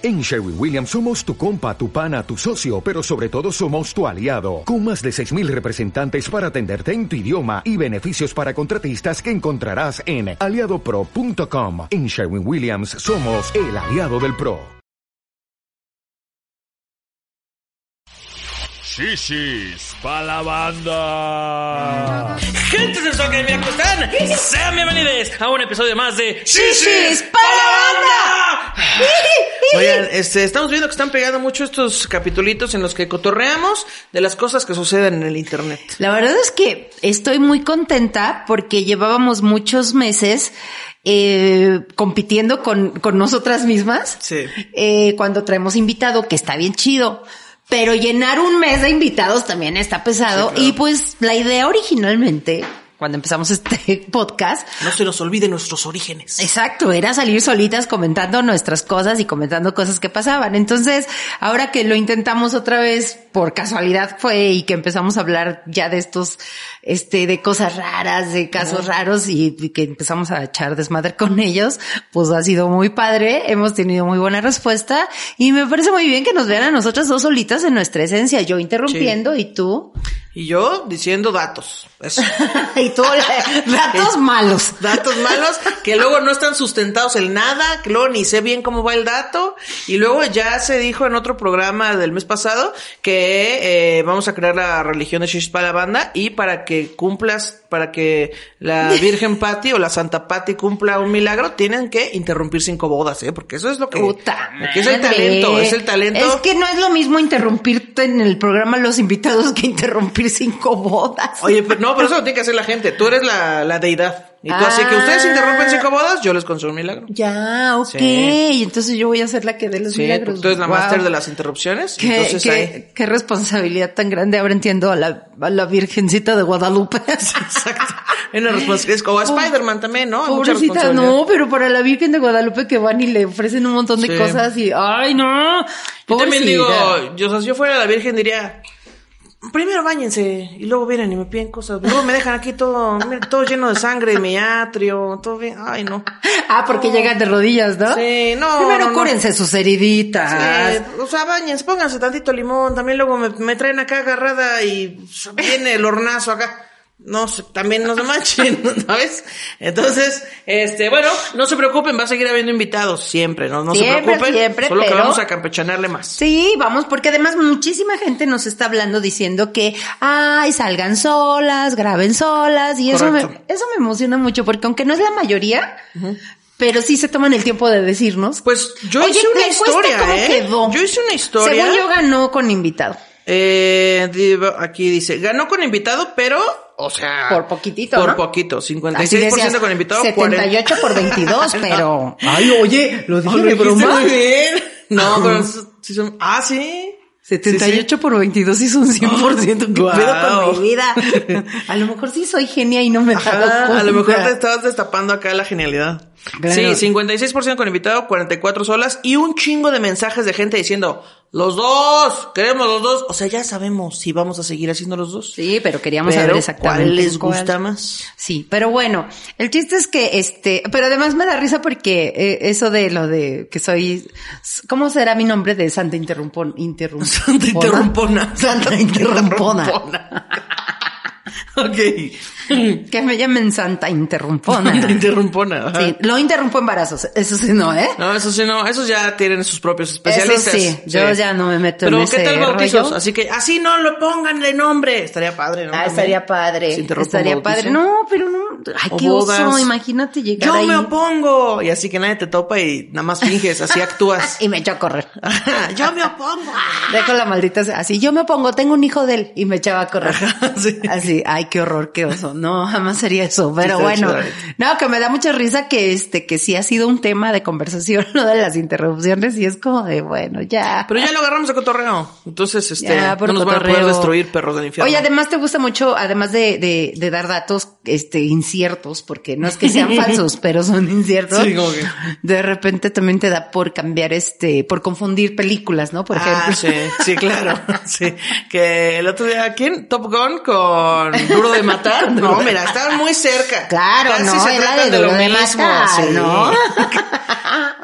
En Sherwin Williams somos tu compa, tu pana, tu socio, pero sobre todo somos tu aliado, con más de 6.000 representantes para atenderte en tu idioma y beneficios para contratistas que encontrarás en aliadopro.com. En Sherwin Williams somos el aliado del PRO. Shishis pa' la banda. Gente de Academia, ¿cómo están? Sean bienvenidos a un episodio más de Shishis pa' la banda. Oigan, este, estamos viendo que están pegando mucho estos capitulitos en los que cotorreamos de las cosas que suceden en el internet. La verdad es que estoy muy contenta porque llevábamos muchos meses eh, compitiendo con, con nosotras mismas. Sí. Eh, cuando traemos invitado, que está bien chido. Pero llenar un mes de invitados también está pesado. Sí, claro. Y pues la idea originalmente, cuando empezamos este podcast, No se nos olvide nuestros orígenes. Exacto, era salir solitas comentando nuestras cosas y comentando cosas que pasaban. Entonces, ahora que lo intentamos otra vez, por casualidad fue y que empezamos a hablar ya de estos, este, de cosas raras, de casos raros y, y que empezamos a echar desmadre con ellos, pues ha sido muy padre, hemos tenido muy buena respuesta y me parece muy bien que nos vean a nosotras dos solitas en nuestra esencia, yo interrumpiendo y tú, Y yo diciendo datos. Eso. y tú, datos malos. Datos malos que luego no están sustentados en nada, que luego ni sé bien cómo va el dato. Y luego ya se dijo en otro programa del mes pasado que eh, vamos a crear la religión de Shish para la banda y para que cumplas, para que la Virgen Patti o la Santa Patti cumpla un milagro, tienen que interrumpir cinco bodas, ¿eh? Porque eso es lo que... Puta que es el talento, es el talento. Es que no es lo mismo interrumpirte en el programa los invitados que interrumpir cinco bodas. Oye, pero no, pero eso lo tiene que hacer la gente. Tú eres la, la deidad. Y tú así que ustedes Ah. interrumpen cinco bodas, yo les concedo un milagro. Ya, ok. Sí. Entonces yo voy a ser la que dé los Sí, milagros. tú eres la Wow. máster de las interrupciones. Qué, entonces qué- ahí. qué responsabilidad tan grande. Ahora entiendo a la, a la Virgencita de Guadalupe. Exacto. Hay una responsabilidad. Como a Spider-Man también, ¿no? Hay Pobrecita, no, pero para la Virgen de Guadalupe que van y le ofrecen un montón de Sí. cosas y, ay, no. Yo también digo, yo, o sea, si yo fuera la Virgen diría, primero bañense y luego vienen y me piden cosas. Luego me dejan aquí todo, todo lleno de sangre de mi atrio, todo bien. Ay, no. Ah, porque llegan de rodillas, ¿no? Sí, no, Primero no, no. cúrense sus heriditas. Eh, o sea, bañense, pónganse tantito limón. También luego me, me traen acá agarrada y viene el hornazo acá. No también no se manchen, ¿sabes? Entonces, este, bueno, no se preocupen, va a seguir habiendo invitados siempre, ¿no? No se preocupen. siempre, solo que vamos a campechanearle más. Sí, vamos, porque además muchísima gente nos está hablando diciendo que, ay, salgan solas, graben solas, y eso me, eso me emociona mucho, porque aunque no es la mayoría, pero sí se toman el tiempo de decirnos. Pues yo Oye, hice una historia, ¿cómo ¿eh? quedó? Yo hice una historia. Según yo ganó con invitado. Eh, aquí dice, ganó con invitado, pero, o sea. Por poquitito, Por ¿no? poquito, Así 56% decías, con invitado, 78 por 22, pero. Ay, oye, lo dije de broma. muy bien. No, pero sí son- ah, sí. 78 por 22 sí son 100%. ¿Qué Guau. pedo con mi vida? A lo mejor sí soy genia y no me he dado Ajá, a lo mejor cuenta. te estabas destapando acá la genialidad. Claro. Sí, 56% con invitado, 44 solas y un chingo de mensajes de gente diciendo, los dos, queremos los dos. O sea, ya sabemos si vamos a seguir haciendo los dos. Sí, pero queríamos Pero, saber exactamente ¿cuál les cuál. gusta más? Sí, pero bueno, el chiste es que este, pero además me da risa porque eh, eso de lo de que soy, ¿cómo será mi nombre de Santa Interrumpón? Interrum- Santa Interrumpona. Santa Interrumpona. ok. que me llamen Santa Interrumpona. Santa Interrumpona. ajá. Sí, lo interrumpo embarazos, eso sí no, ¿eh? No, eso sí, no, esos ya tienen sus propios especialistas. Eso sí, yo ya no me meto Pero en ¿qué ese tal bautizos? rollo. Así que así no lo pongan de nombre. Estaría padre, ¿no? Ah, estaría padre. Un Estaría padre. No, pero no. Ay, O qué oso. bodas. Imagínate llegar Yo ahí. me opongo. Y así que nadie te topa y nada más finges, así actúas. Y me echo a correr. Yo me opongo. Dejo la maldita así. Yo me pongo, tengo un hijo de él y me echaba a correr. Sí. Así, ay, qué horror, qué oso. No, jamás sería eso. Pero bueno, no, que me da mucha risa que este, que sí ha sido un tema de conversación, lo de las interrupciones y es como de, bueno, ya. Pero ya lo agarramos de cotorreo. Entonces, este, Ya, no nos van a poder cotorreo. destruir perros del infierno. Oye, además te gusta mucho, además de, de, de dar datos este inciertos, porque no es que sean falsos, pero son inciertos. Sí, como que- De repente también te da por cambiar este, por confundir películas, ¿no? Por ejemplo. Ah, sí, sí, claro. Sí. Que el otro día, ¿quién? Top Gun con Duro de Matar. No, mira, estaban muy cerca. Claro, Casi no, se era tratan de lo Duro de mismo, Matar, sí. ¿no?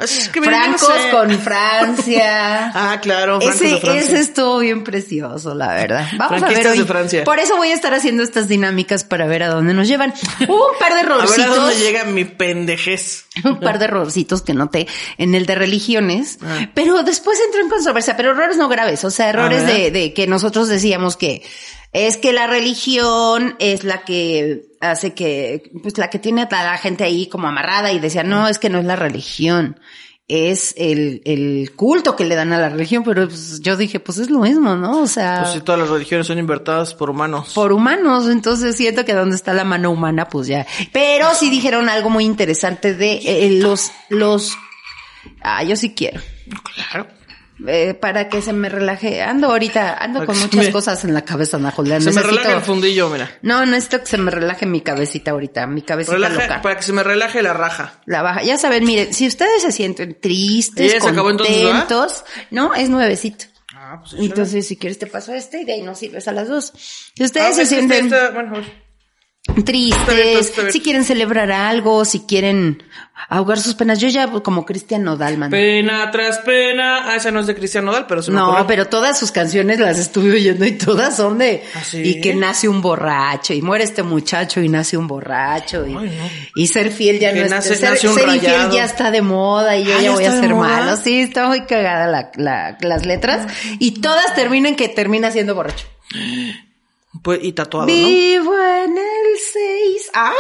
Es que Francos no sé. con Francia. Ah, claro, francos Ese, de Francia. ese estuvo bien precioso, la verdad. Vamos a ver Franquistas hoy. de Francia. Por eso voy a estar haciendo estas dinámicas para ver a dónde nos llevan. Hubo un par de A ver a dónde errorcitos. llega mi pendejez. un par de errorcitos que noté en el de religiones, Ah. pero después entró en controversia, pero errores no graves, o sea, errores de, de que nosotros decíamos que es que la religión es la que hace que, pues la que tiene a la gente ahí como amarrada y decía, no, es que no es la religión. Es el, el culto que le dan a la religión, pero pues, yo dije, pues es lo mismo, ¿no? O sea, Pues si todas las religiones son invertidas por humanos. por humanos, entonces siento que donde está la mano humana, pues ya. Pero sí dijeron algo muy interesante de eh, los, los, ah, yo sí quiero. Claro. Eh, para que se me relaje. Ando ahorita, ando con muchas me- cosas en la cabeza, Ana Julia. Se me relaja el fundillo, mira. No, necesito que se me relaje mi cabecita ahorita, mi cabecita Relaja, loca. para que se me relaje la raja. La baja. Ya saben, miren, si ustedes se sienten tristes, contentos, no, es nuevecito. Ah, pues Entonces, si quieres te paso este y de ahí nos sirves a las dos. Si Ah, ustedes se sienten bueno, tristes, si quieren celebrar algo, si quieren ahogar sus penas. Yo ya como Cristian Nodal, man. Pena tras pena. Ah, esa no es de Cristian Nodal, pero se me No, pero todas sus canciones las estuve oyendo y todas son de ¿Ah, sí? y que nace un borracho y muere este muchacho y nace un borracho y, Ay, no. y ser fiel ya Que no es nace- ser, un ser infiel ya está de moda y yo Ah, ya ¿ya voy a ser malo. Sí, está muy cagada la, la- las letras y todas terminan que termina siendo borracho. Pues, y tatuado, ¿no? Vivo en el 6. ¡Ay!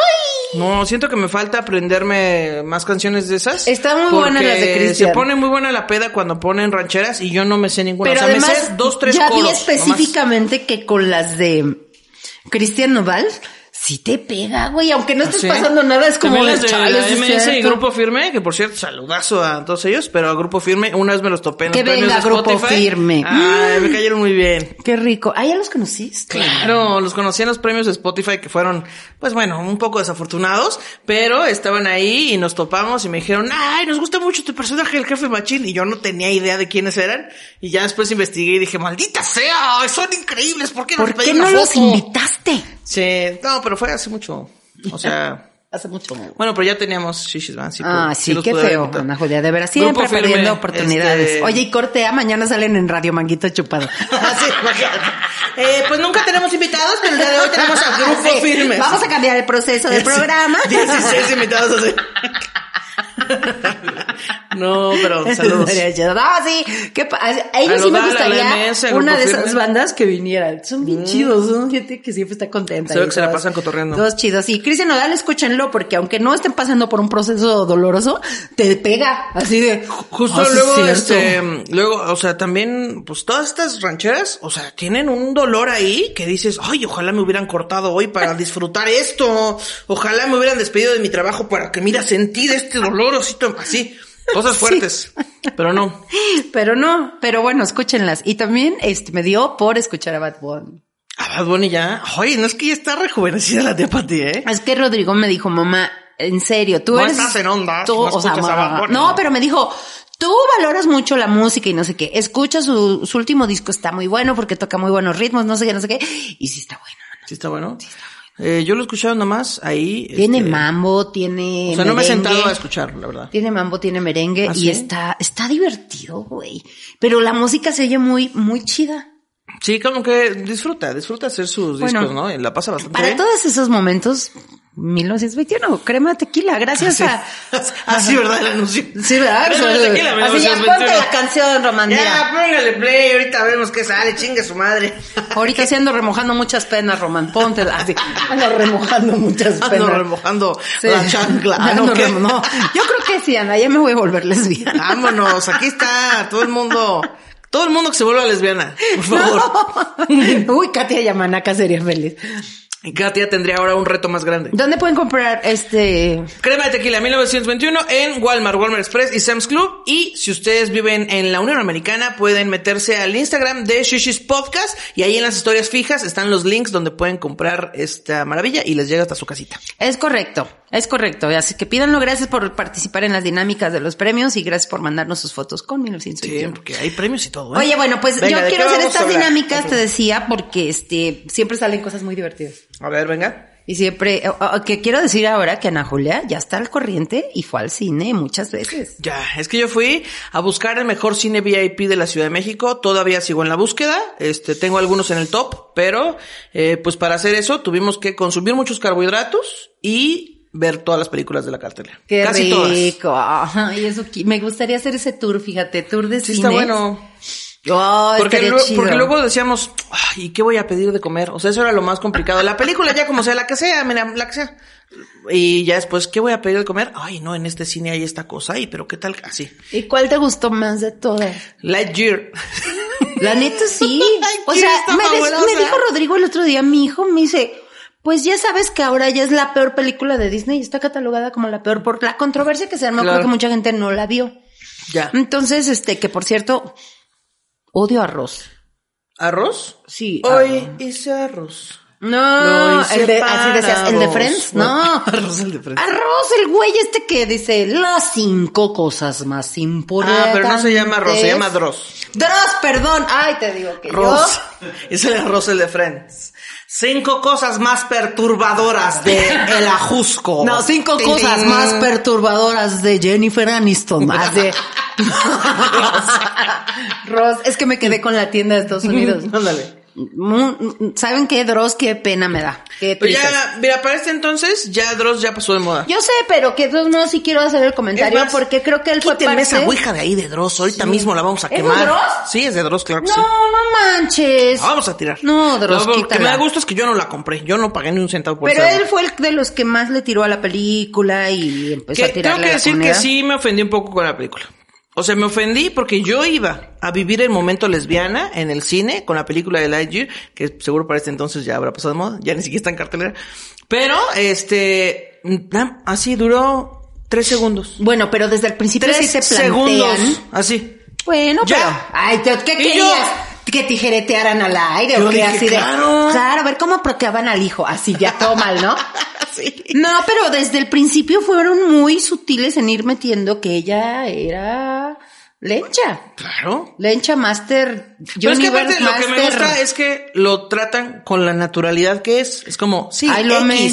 No, siento que me falta aprenderme más canciones de esas. Están muy porque las de Cristian. Se pone muy buena la peda cuando ponen rancheras y yo no me sé ninguna. Pero o sea, además, me sé dos, tres ya coros. vi nomás. específicamente que con las de Cristian Nodal, sí te pega, güey, aunque no estés ¿Sí? pasando nada, es como las de chale, la sí es MS y. Grupo Firme, que por cierto, saludazo a todos ellos, pero a Grupo Firme una vez me los topé en los Que premios venga de Grupo Spotify. Firme. Ay, me cayeron muy bien. Qué rico. Ah, ya los conociste. Claro, los conocí en los premios de Spotify que fueron, pues bueno, un poco desafortunados, pero estaban ahí y nos topamos y me dijeron, ay, nos gusta mucho tu personaje, el jefe machín, y yo no tenía idea de quiénes eran, y ya después investigué y dije, maldita sea, son increíbles, ¿por qué no ¿Por qué no los foto?" invitaste? Sí, no, pero fue hace mucho, o sea... Hace mucho. Bueno, pero ya teníamos Shishis Van. ah, pues, sí, los qué feo. Ana Julia, de veras, siempre Firme, perdiendo oportunidades. este- Oye, y cortea, mañana salen en Radio Manguito Chupado. Ah, sí, imagínate. eh, pues nunca tenemos invitados, pero el día de hoy tenemos a Grupo Sí, Firme. Vamos a cambiar el proceso del programa. 16 invitados así. No, pero saludos. No, sí. ¿qué a ellos sí me gustaría MS, una de esas bandas que vinieran. Son bien chidos, son gente que siempre está contenta. Y que se la pasan cotorreando. Todos chidos. Y Cristian Nodal, escúchenlo, porque aunque no estén pasando por un proceso doloroso, te pega. Así de. Justo "Ah, luego, cierto". este, luego, o sea, también, pues todas estas rancheras, o sea, tienen un dolor ahí que dices, ay, ojalá me hubieran cortado hoy para disfrutar esto, ojalá me hubieran despedido de mi trabajo para que, mira, sentir este dolor, así, así, cosas fuertes, pero no. Pero no, pero bueno, escúchenlas. Y también este me dio por escuchar a Bad Bunny. A Bad Bunny ya, oye, no es que ya está rejuvenecida la tía Pati, ¿eh? Es que Rodrigo me dijo, mamá, en serio, tú No eres. estás en onda, tú- no o sea, escuchas a mamá, Bad Bunny. no, pero me dijo, tú valoras mucho la música y no sé qué. Escucha su, su último disco, está muy bueno porque toca muy buenos ritmos, no sé qué, no sé qué. Y sí está bueno. mano. ¿Sí está bueno? Eh, yo lo he escuchado nada más ahí. Tiene este, mambo, tiene. O sea, no me he sentado a escucharlo, la verdad. Tiene mambo, tiene merengue ¿Ah, y sí? está, está divertido, güey. Pero la música se oye muy, muy chida. Sí, como que disfruta, disfruta hacer sus Bueno, discos, ¿no? Y la pasa bastante Para bien. todos esos momentos, 1921, crema tequila, gracias a. Ah, sí, ¿verdad? El anuncio. Sí, ¿verdad? Crema de tequila, Así ya 1921. ponte la canción, Román. Ya, póngale play, ahorita vemos qué sale, chingue su madre. Ahorita sí ando remojando muchas penas, Román. Póntela. Así. Ando remojando muchas penas. Ando remojando Sí. la chancla. Ah, ¿no? No, yo creo que sí, Ana, ya me voy a volver lesbiana. Vámonos, aquí está, todo el mundo, todo el mundo que se vuelva lesbiana, por favor. Uy, Katia Yamanaka sería feliz. Y Katia tendría ahora un reto más grande. ¿Dónde pueden comprar este? Crema de tequila 1921 en Walmart, Walmart Express y Sam's Club. Y si ustedes viven en la Unión Americana, pueden meterse al Instagram de Shishis Podcast y ahí en las historias fijas están los links donde pueden comprar esta maravilla y les llega hasta su casita. Es correcto, es correcto. Así que pídanlo. Gracias por participar en las dinámicas de los premios y gracias por mandarnos sus fotos con Sí, 1921. porque hay premios y todo. ¿eh? Oye, bueno, pues Venga, yo ¿de quiero hacer estas dinámicas, te decía, porque este siempre salen cosas muy divertidas. A ver, venga. Y siempre, o- o- que quiero decir ahora que Ana Julia ya está al corriente y fue al cine muchas veces. Ya, es que yo fui a buscar el mejor cine VIP de la Ciudad de México. Todavía sigo en la búsqueda. Este, tengo algunos en el top, pero, eh, pues para hacer eso tuvimos que consumir muchos carbohidratos y ver todas las películas de la cartelera. Qué Casi todas. rico. Ay, eso, me gustaría hacer ese tour, fíjate, tour de Sí, cine. está bueno. Oh, Porque, chido. porque luego decíamos, ¿y qué voy a pedir de comer? O sea, eso era lo más complicado. La película ya como sea, la que sea, mira, la que sea. Y ya después, ¿qué voy a pedir de comer? Ay, no, en este cine hay esta cosa, y pero ¿qué tal? Así. ¿Y cuál te gustó más de todas? Lightyear. La neta sí. O ¿quién sea, des- me dijo Rodrigo el otro día, mi hijo me dice, pues ya sabes que ahora ya es la peor película de Disney y está catalogada como la peor por la controversia que se armó, Claro. creo que mucha gente no la vio. Ya. Entonces, este, que por cierto, odio arroz. ¿Arroz? Sí. Hoy hice arroz. No, el de, así decías, el de Friends, no. Arroz, el de Friends. Arroz, el güey este que dice las cinco cosas más importantes. Ah, pero no se llama arroz, se llama Dross. Dross, perdón. Ay, te digo que Ross. yo. Es el arroz el de Friends. Cinco cosas más perturbadoras de El Ajusco. No, cinco cosas más perturbadoras de Jennifer Aniston. Más de Ross, es que me quedé con la tienda de Estados Unidos. Ándale. ¿Saben qué, Dross? Qué pena me da. Qué Pero ya, mira, para este entonces, ya Dross ya pasó de moda. Yo sé, pero que todos modos sí quiero hacer el comentario más, porque creo que él fue parte... esa ouija de ahí de Dross. Ahorita mismo la vamos a ¿Es de quemar. Dross? Sí, es de Dross, claro que No, sí. no manches. La vamos a tirar. No, Dross, Lo que me da gusto es que yo no la compré. Yo no pagué ni un centavo por Pero él fue el de los que más le tiró a la película y empezó Que a tirarle tengo que la decir que sí me ofendí un poco con la película. O sea, me ofendí porque yo iba a vivir el momento lesbiana en el cine con la película de Lightyear, que seguro para este entonces ya habrá pasado de moda, ya ni siquiera está en cartelera. Pero, este, así duró tres segundos. Bueno, pero desde el principio Tres sí te plantean... segundos, así. Bueno, Ya. pero... Ay, te- ¿qué querías? yo- ¿Que tijeretearan al aire Yo o que dije, así de... claro. Claro, a ver cómo proteaban al hijo. Así, ya todo mal, ¿no? Sí. No, pero desde el principio fueron muy sutiles en ir metiendo que ella era lencha. Claro. Lencha Master, Pero es que aparte lo que me gusta es que lo tratan con la naturalidad que es. Es como, sí, Ay, lo amé.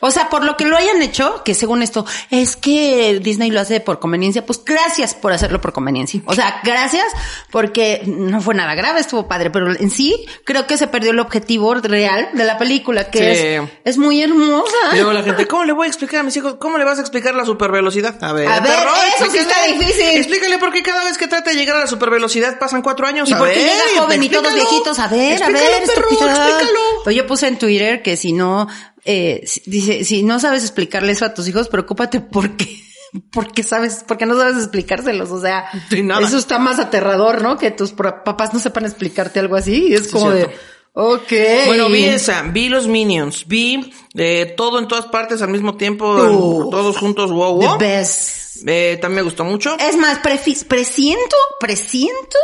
O sea, por lo que lo hayan hecho, que según esto, es que Disney lo hace por conveniencia, pues gracias por hacerlo por conveniencia. O sea, gracias porque no fue nada grave, estuvo padre, pero en sí creo que se perdió el objetivo real de la película, que Sí. es, es muy hermosa. Y luego la gente, ¿cómo le voy a explicar a mis hijos? ¿Cómo le vas a explicar la supervelocidad? A ver, A ver, eso sí está difícil. Explícale por qué cada vez que trata de llegar a la supervelocidad pasan cuatro años. Y a porque ver, llega joven y todos viejitos, a ver, a ver, perro, explícalo. Pues yo puse en Twitter que si no, eh, dice, si no sabes explicarle eso a tus hijos, preocúpate porque, porque sabes, porque no sabes explicárselos. O sea, eso está más aterrador, ¿no? Que tus papás no sepan explicarte algo así. Y es como de, cierto. ok. Bueno, vi esa, vi los Minions, vi eh, todo en todas partes al mismo tiempo, Uf. todos juntos, wow, The wow. best. Eh, también me gustó mucho. Es más, presiento, presiento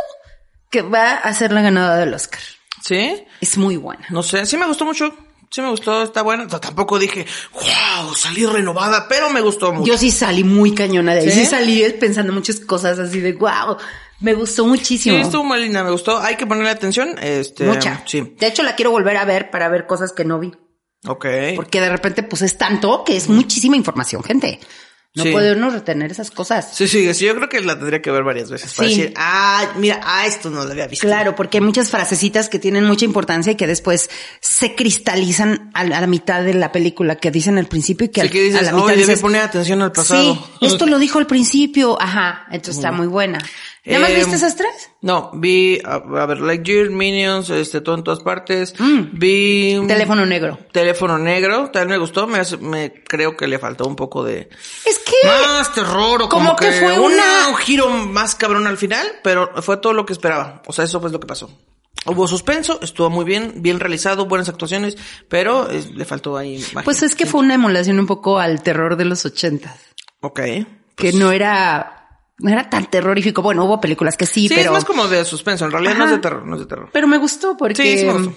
que va a ser la ganadora del Oscar. ¿Sí? Es muy buena. No sé, sí me gustó mucho. Sí me gustó, está buena. O sea, tampoco dije, wow, salí renovada, pero me gustó mucho. Yo sí salí muy cañona de ahí. ¿Sí? ¿Sí? salí pensando muchas cosas así de wow. Me gustó Sí, muchísimo. estuvo muy linda, me gustó. Hay que ponerle atención. Este, Mucha. Sí. De hecho, la quiero volver a ver para ver cosas que no vi. Ok. Porque de repente, pues es tanto que es muchísima información, gente. No Sí. puede uno retener esas cosas. Sí, sí, sí, yo creo que la tendría que ver varias veces para Sí. decir, ah, mira, ah, esto no lo había visto. Claro, porque hay muchas frasecitas que tienen mucha importancia y que después se cristalizan a la, a la mitad de la película, que dicen al principio y que, Sí, al- que dices, a la mitad dices, poner atención al pasado. Sí, esto lo dijo al principio. Ajá, entonces está muy buena. ¿Nada más Eh, viste esas tres? No, vi, a, a ver, Lightyear, Minions, este, todo en todas partes. Vi... Mm. Teléfono negro. Teléfono negro, también me gustó, me, hace- me creo que le faltó un poco de Es que... más terror o como, Como que fue una- una- un giro más cabrón al final, pero fue todo lo que esperaba. O sea, eso fue lo que pasó. Hubo suspenso, estuvo muy bien, bien realizado, buenas actuaciones, pero eh, le faltó ahí magia. Pues es que fue una emulación un poco al terror de los ochentas. Ok. Que no era, no era tan terrorífico. Bueno, hubo películas que sí, Sí, pero. es más como de suspenso, en realidad no es de terror, no es de terror. Pero me gustó porque. Sí, sí me gustó.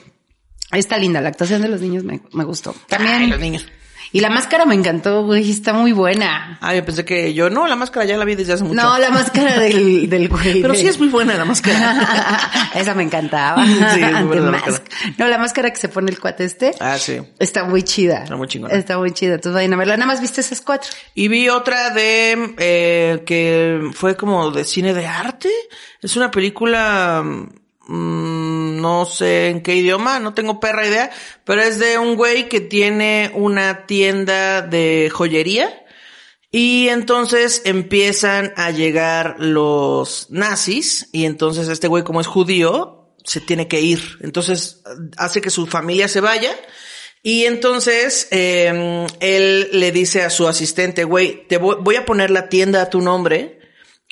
Está linda, la actuación de los niños me, me gustó. Ay, También. los niños. Y la máscara me encantó, güey, está muy buena. Ah, yo pensé que yo, no, la máscara ya la vi desde hace mucho. No, la máscara del, del güey. Pero sí es muy buena la máscara. Esa me encantaba. Sí, es muy buena la máscara. No, la máscara que se pone el cuate este. ah, sí. Está muy chida. Está muy chingona. Está muy chida. Entonces vayan a verla. Nada más viste esas cuatro. Y vi otra de eh, que fue como de cine de arte. Es una película, mm, no sé en qué idioma, no tengo perra idea, pero es de un güey que tiene una tienda de joyería. Y entonces empiezan a llegar los nazis y entonces este güey como es judío se tiene que ir. Entonces hace que su familia se vaya y entonces eh, él le dice a su asistente, güey, te voy a poner la tienda a tu nombre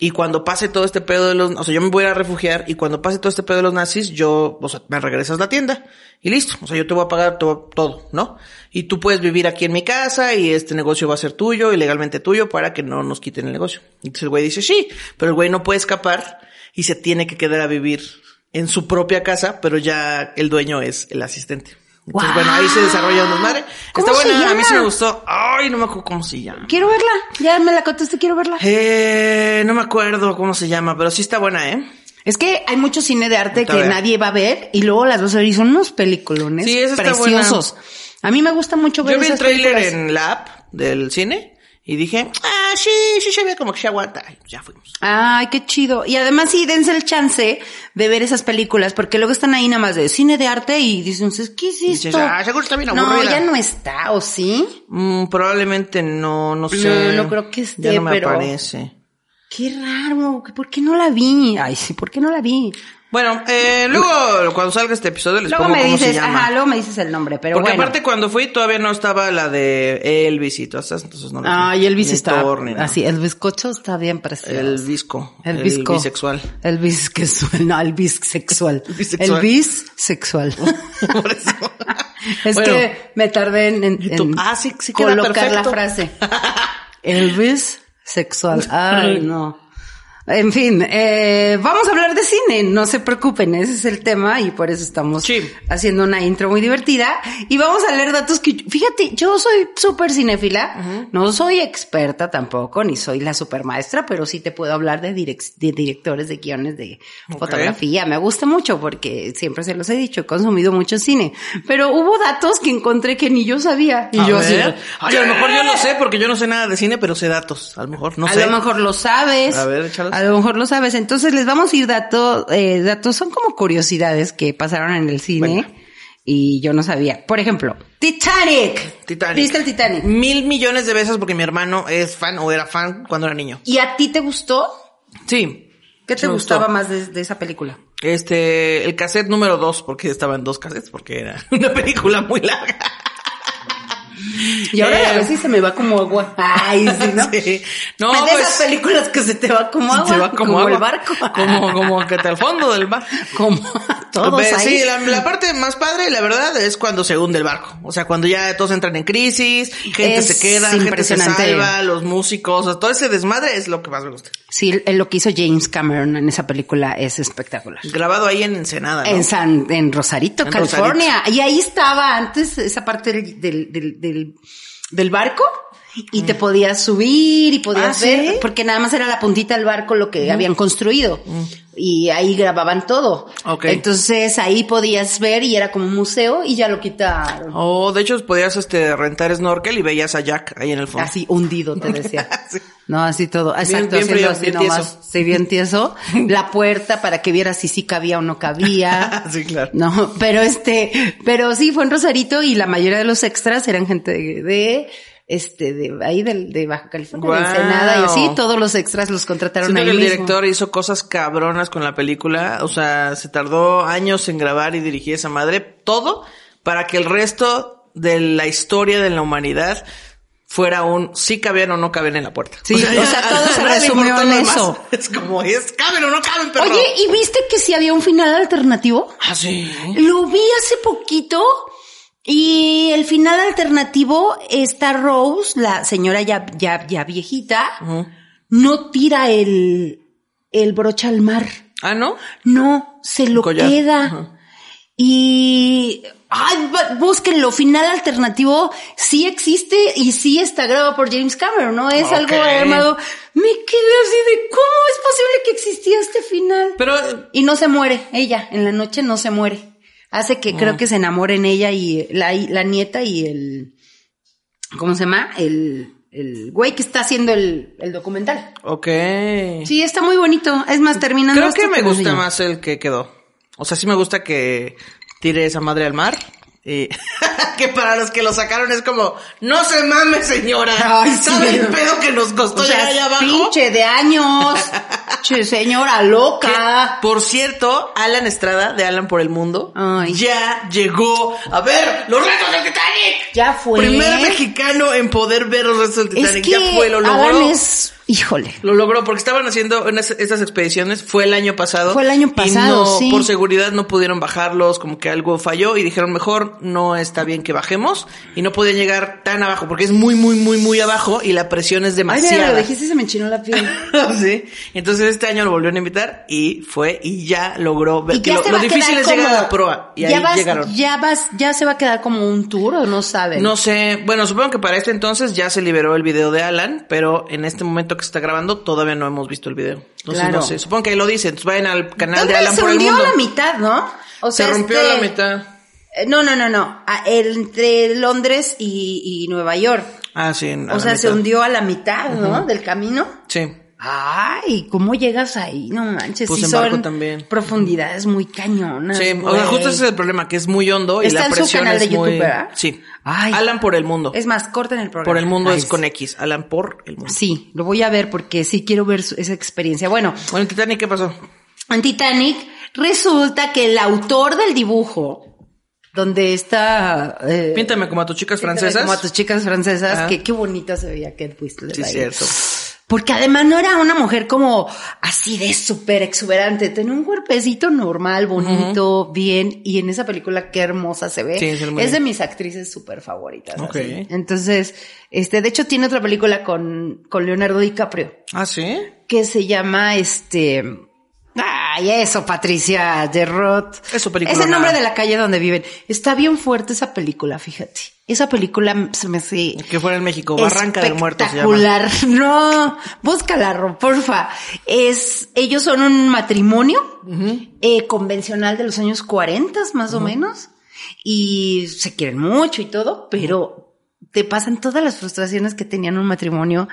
y cuando pase todo este pedo de los, o sea, yo me voy a refugiar y cuando pase todo este pedo de los nazis, yo, o sea, me regresas la tienda y listo. O sea, yo te voy a pagar todo, todo, ¿no? Y tú puedes vivir aquí en mi casa y este negocio va a ser tuyo y legalmente tuyo para que no nos quiten el negocio. Entonces el güey dice, sí, pero el güey no puede escapar y se tiene que quedar a vivir en su propia casa, pero ya el dueño es el asistente. Entonces, ¡Guau! bueno, ahí se desarrolla un desmadre. ¿Cómo Está buena, a mí sí me gustó. Ay, no me acuerdo cómo se llama. Quiero verla. Ya me la contaste, quiero verla. Eh, no me acuerdo cómo se llama, pero sí está buena, ¿eh? Es que hay mucho cine de arte Está que bien. nadie va a ver y luego las vas a ver y son unos peliculones Sí, preciosos. A mí me gusta mucho ver Yo vi el tráiler en la app del cine y dije, ah, sí, sí se ve como que se aguanta. Y ya fuimos. Ay, qué chido. Y además sí, dense el chance de ver esas películas, porque luego están ahí nada más de cine de arte y dicen, ¿qué es dices, esto? "Ah, seguro está bien no, aburrida". ya no está, ¿o sí? Mm, probablemente no, no sé. no creo que esté, Ya no me pero- aparece. Qué raro, ¿por qué no la vi? Ay, sí, ¿por qué no la vi? Bueno, eh, luego cuando salga este episodio les Luego pongo me cómo se llama. ajá, luego me dices el nombre, pero Porque bueno. aparte cuando fui todavía no estaba la de Elvis y todas esas, entonces no la vi. Ay, Elvis está así, el bizcocho está bien precioso. El visco. El visco. bisexual. El bisexual, no, el bisexual. Bisexual. El bisexual. Por eso. es Bueno. que me tardé en, en- Y ah, sí, sí queda colocar la frase. El bisexual. Ay, no. En fin, eh, vamos a hablar de cine, no se preocupen, ese es el tema y por eso estamos Sí. haciendo una intro muy divertida y vamos a leer datos que, fíjate, yo soy súper cinéfila, no soy experta tampoco, ni soy la super maestra, pero sí te puedo hablar de, direc- de directores de guiones de fotografía, me gusta mucho porque siempre se los he dicho, he consumido mucho cine, pero hubo datos que encontré que ni yo sabía y A yo así. Ay, a lo mejor yo lo sé porque yo no sé nada de cine, pero sé datos. A lo mejor no a sé. lo mejor lo sabes. A ver, échalos. A lo mejor lo sabes. Entonces les vamos a ir datos, eh, datos, son como curiosidades que pasaron en el cine y yo no sabía. Por ejemplo, Titanic. Titanic. ¿Viste el Titanic? Mil millones de veces porque mi hermano es fan o era fan cuando era niño. ¿Y a ti te gustó? Sí. ¿Qué te gustaba gustó. más de, de esa película? Este, el cassette número dos, porque estaban dos cassettes, porque era una película muy larga. Y ahora Eh, a veces se me va como agua. Ay, sí, ¿no? Sí. No, Es de pues, esas películas que se te va como agua. se va como, el agua. barco. Como, como que hasta el fondo del mar. como todos Ve, ahí. Sí, la, la parte más padre, la verdad, es cuando se hunde el barco. O sea, cuando ya todos entran en crisis, gente Es se queda, gente se salva, los músicos, o sea, todo ese desmadre es lo que más me gusta. Sí, el- lo que hizo James Cameron en esa película es espectacular. Grabado ahí en Ensenada, ¿no? En San, en Rosarito, En California. Y ahí estaba antes esa parte del, del, del, del, del barco. Y te podías subir y podías Ah, ver, ¿sí? porque nada más era la puntita del barco lo que habían construido. Y ahí grababan todo. Ok. Entonces ahí podías ver y era como un museo y ya lo quitaron. Oh, de hecho, podías este, rentar snorkel y veías a Jack ahí en el fondo. Así hundido, te decía. Sí. No, así todo. Exacto, bien frío, así bien nomás. tieso. Sí, bien tieso. La puerta para que vieras si sí cabía o no cabía. Sí, claro. No, pero este, pero sí fue en Rosarito y la mayoría de los extras eran gente de, de, este, de ahí del- de, Baja California, de Guau. Ensenada y así, todos los extras los contrataron Siento ahí que el mismo. director hizo cosas cabronas con la película. O sea, se tardó años en grabar y dirigir esa madre. Todo para que el resto de la historia de la humanidad fuera un sí cabían o no cabían en la puerta. Sí, o sea, todo se resumió en eso. Es como es caben o no caben, perro. Oye, ¿y viste que si había un final alternativo? Ah, sí. Lo vi hace poquito y el final alternativo está Rose, la señora ya, ya, ya viejita, no tira el, el broche al mar. Ah, ¿no? No, se lo Collar. queda. Y ay, búsquenlo, final alternativo sí existe y sí está grabado por James Cameron, no es algo armado. Me quedé así de cómo es posible que existía este final. Pero Y no se muere, ella, en la noche no se muere. Hace que creo que se enamoren ella y la, la nieta y el, ¿cómo se llama? El, el güey que está haciendo el, el documental. Ok. Sí, está muy bonito. Es más, terminando. Creo que me gusta más el que quedó. O sea, sí me gusta que tire esa madre al mar. Que para los que lo sacaron es como, no se mame, señora. Ay, sí. ¿Sabe el pedo que nos costó O sea, llegar allá abajo? pinche de años. che, señora loca. Que, por cierto, Alan Estrada de Alan por el Mundo Ay. ya llegó a ver los restos del Titanic. Ya fue. Primer mexicano en poder ver los restos del Es Titanic. que ya fue, lo Alan logró. es, híjole. Lo logró porque estaban haciendo estas expediciones, fue el año pasado. Fue el año y pasado, no, sí. Por seguridad no pudieron bajarlos, como que algo falló y dijeron mejor no está bien que bajemos y no podían llegar tan abajo porque es muy, muy, muy, muy abajo y la presión es Ay, mira, demasiada. lo dijiste y se me enchinó la piel. sí. Entonces este año lo volvieron a invitar y fue y ya logró ver Y que lo, lo difícil es llegar a la proa y ya ahí vas, llegaron. Ya vas, ya se va a quedar como un tour o no saben. No sé, bueno, supongo que para este entonces ya se liberó el video de Alan, pero en este momento que se está grabando todavía no hemos visto el video. Entonces Claro. no sé, supongo que ahí lo dicen, entonces vayan al canal de ¿Dónde Alan se por el hundió mundo. a la mitad, ¿no? O se rompió este- la mitad. Eh, No, no, no, no. A- entre Londres y, y Nueva York. Ah, sí. O sea, se hundió a la mitad, ¿no? Del camino. Sí. Ay, ¿cómo llegas ahí? No manches, Pues sí en barco son también. profundidades muy cañonas. Sí, o sea, justo ese es el problema, que es muy hondo y Está la en su presión canal es de YouTube, muy... ¿verdad? Sí. Ay. Alan por el mundo. Es más, corten el programa. por el mundo Ay, es con. X. Alan por el mundo. Sí, lo voy a ver porque sí quiero ver su- esa experiencia. Bueno, Bueno, en Titanic, ¿qué pasó? en Titanic resulta que el autor del dibujo, donde está... eh, Píntame como a tus chicas francesas. Como a tus chicas francesas, que qué bonita se veía Kate Winslet. Sí, ahí. cierto. Porque además no era una mujer como así de súper exuberante, tenía un cuerpecito normal, bonito, bien, y en esa película qué hermosa se ve. Sí, muy es de mis actrices súper favoritas. Ok. así. Entonces, este, de hecho tiene otra película con, con Leonardo DiCaprio, Ah, sí. que se llama este... Ay, eso, Patricia de Roth. Es su película, Es el nombre de la calle donde viven. Está bien fuerte esa película, fíjate. Esa película se me hace Que fuera en México. Barranca del Muerto se llama. espectacular. No, búscala, Ro, porfa. Es, ellos son un matrimonio eh, convencional de los años 40 más o menos y se quieren mucho y todo, pero te pasan todas las frustraciones que tenían un matrimonio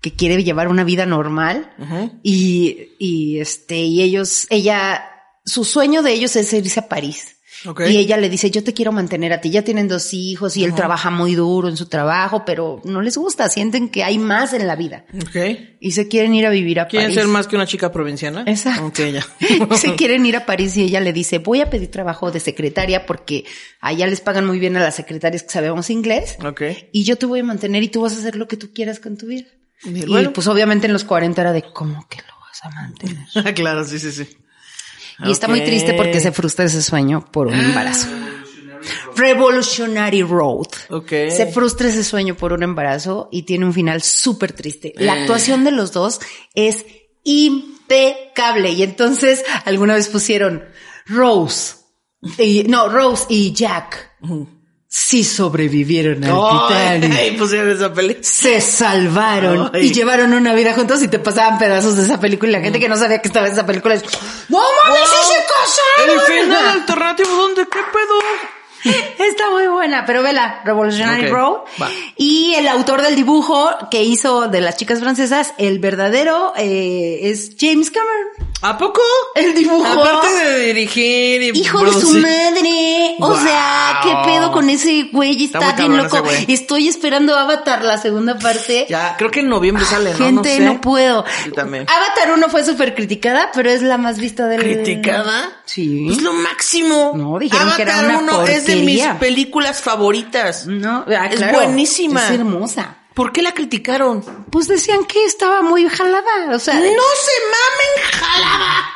que quiere llevar una vida normal y, y este, y ellos, ella, su sueño de ellos es irse a París. Y ella le dice, yo te quiero mantener a ti, ya tienen dos hijos y él trabaja muy duro en su trabajo, pero no les gusta, sienten que hay más en la vida y se quieren ir a vivir a ¿Quieren París. ser más que una chica provinciana? Exacto. Ok, ya. se quieren ir a París y ella le dice, voy a pedir trabajo de secretaria porque allá les pagan muy bien a las secretarias que sabemos inglés y yo te voy a mantener y tú vas a hacer lo que tú quieras con tu vida. Y Y bueno. pues obviamente en los 40 era de, ¿cómo que lo vas a mantener? claro, sí, sí, sí. Y está muy triste porque se frustra ese sueño por un embarazo. Revolutionary Road. Ok. Se frustra ese sueño por un embarazo y tiene un final súper triste. La Eh. actuación de los dos es impecable. Y entonces alguna vez pusieron Rose. Y, no, Rose y Jack. Sí sobrevivieron al Titanic. Ay, pusieron esa peli. Se salvaron Ay. y llevaron una vida juntos y te pasaban pedazos de esa película. Y la gente que no sabía que estaba en esa película es, ¡No mames, sí se El casaron! final alternativo, ¿dónde? ¿Qué pedo? Está muy buena, pero vela, Revolutionary Ok, Road. va. Y el autor del dibujo que hizo de las chicas francesas, el verdadero eh, es James Cameron. ¿A poco? El dibujo. Aparte de dirigir y Hijo de su madre. O sea, qué pedo con ese güey. Está, muy bien loco. Estoy esperando Avatar, la segunda parte. Ya, creo que en noviembre sale, ¿no? Gente, no, no, puedo. Yo también. Avatar 1 fue súper criticada, pero es la más vista del... ¿Criticada? Sí. Es lo máximo. No, dijeron que era Avatar una 1 es de mis películas favoritas. No, ah, Es buenísima. Es hermosa. ¿Por qué la criticaron? Pues decían que estaba muy jalada, o sea... ¡No se mamen, jalada!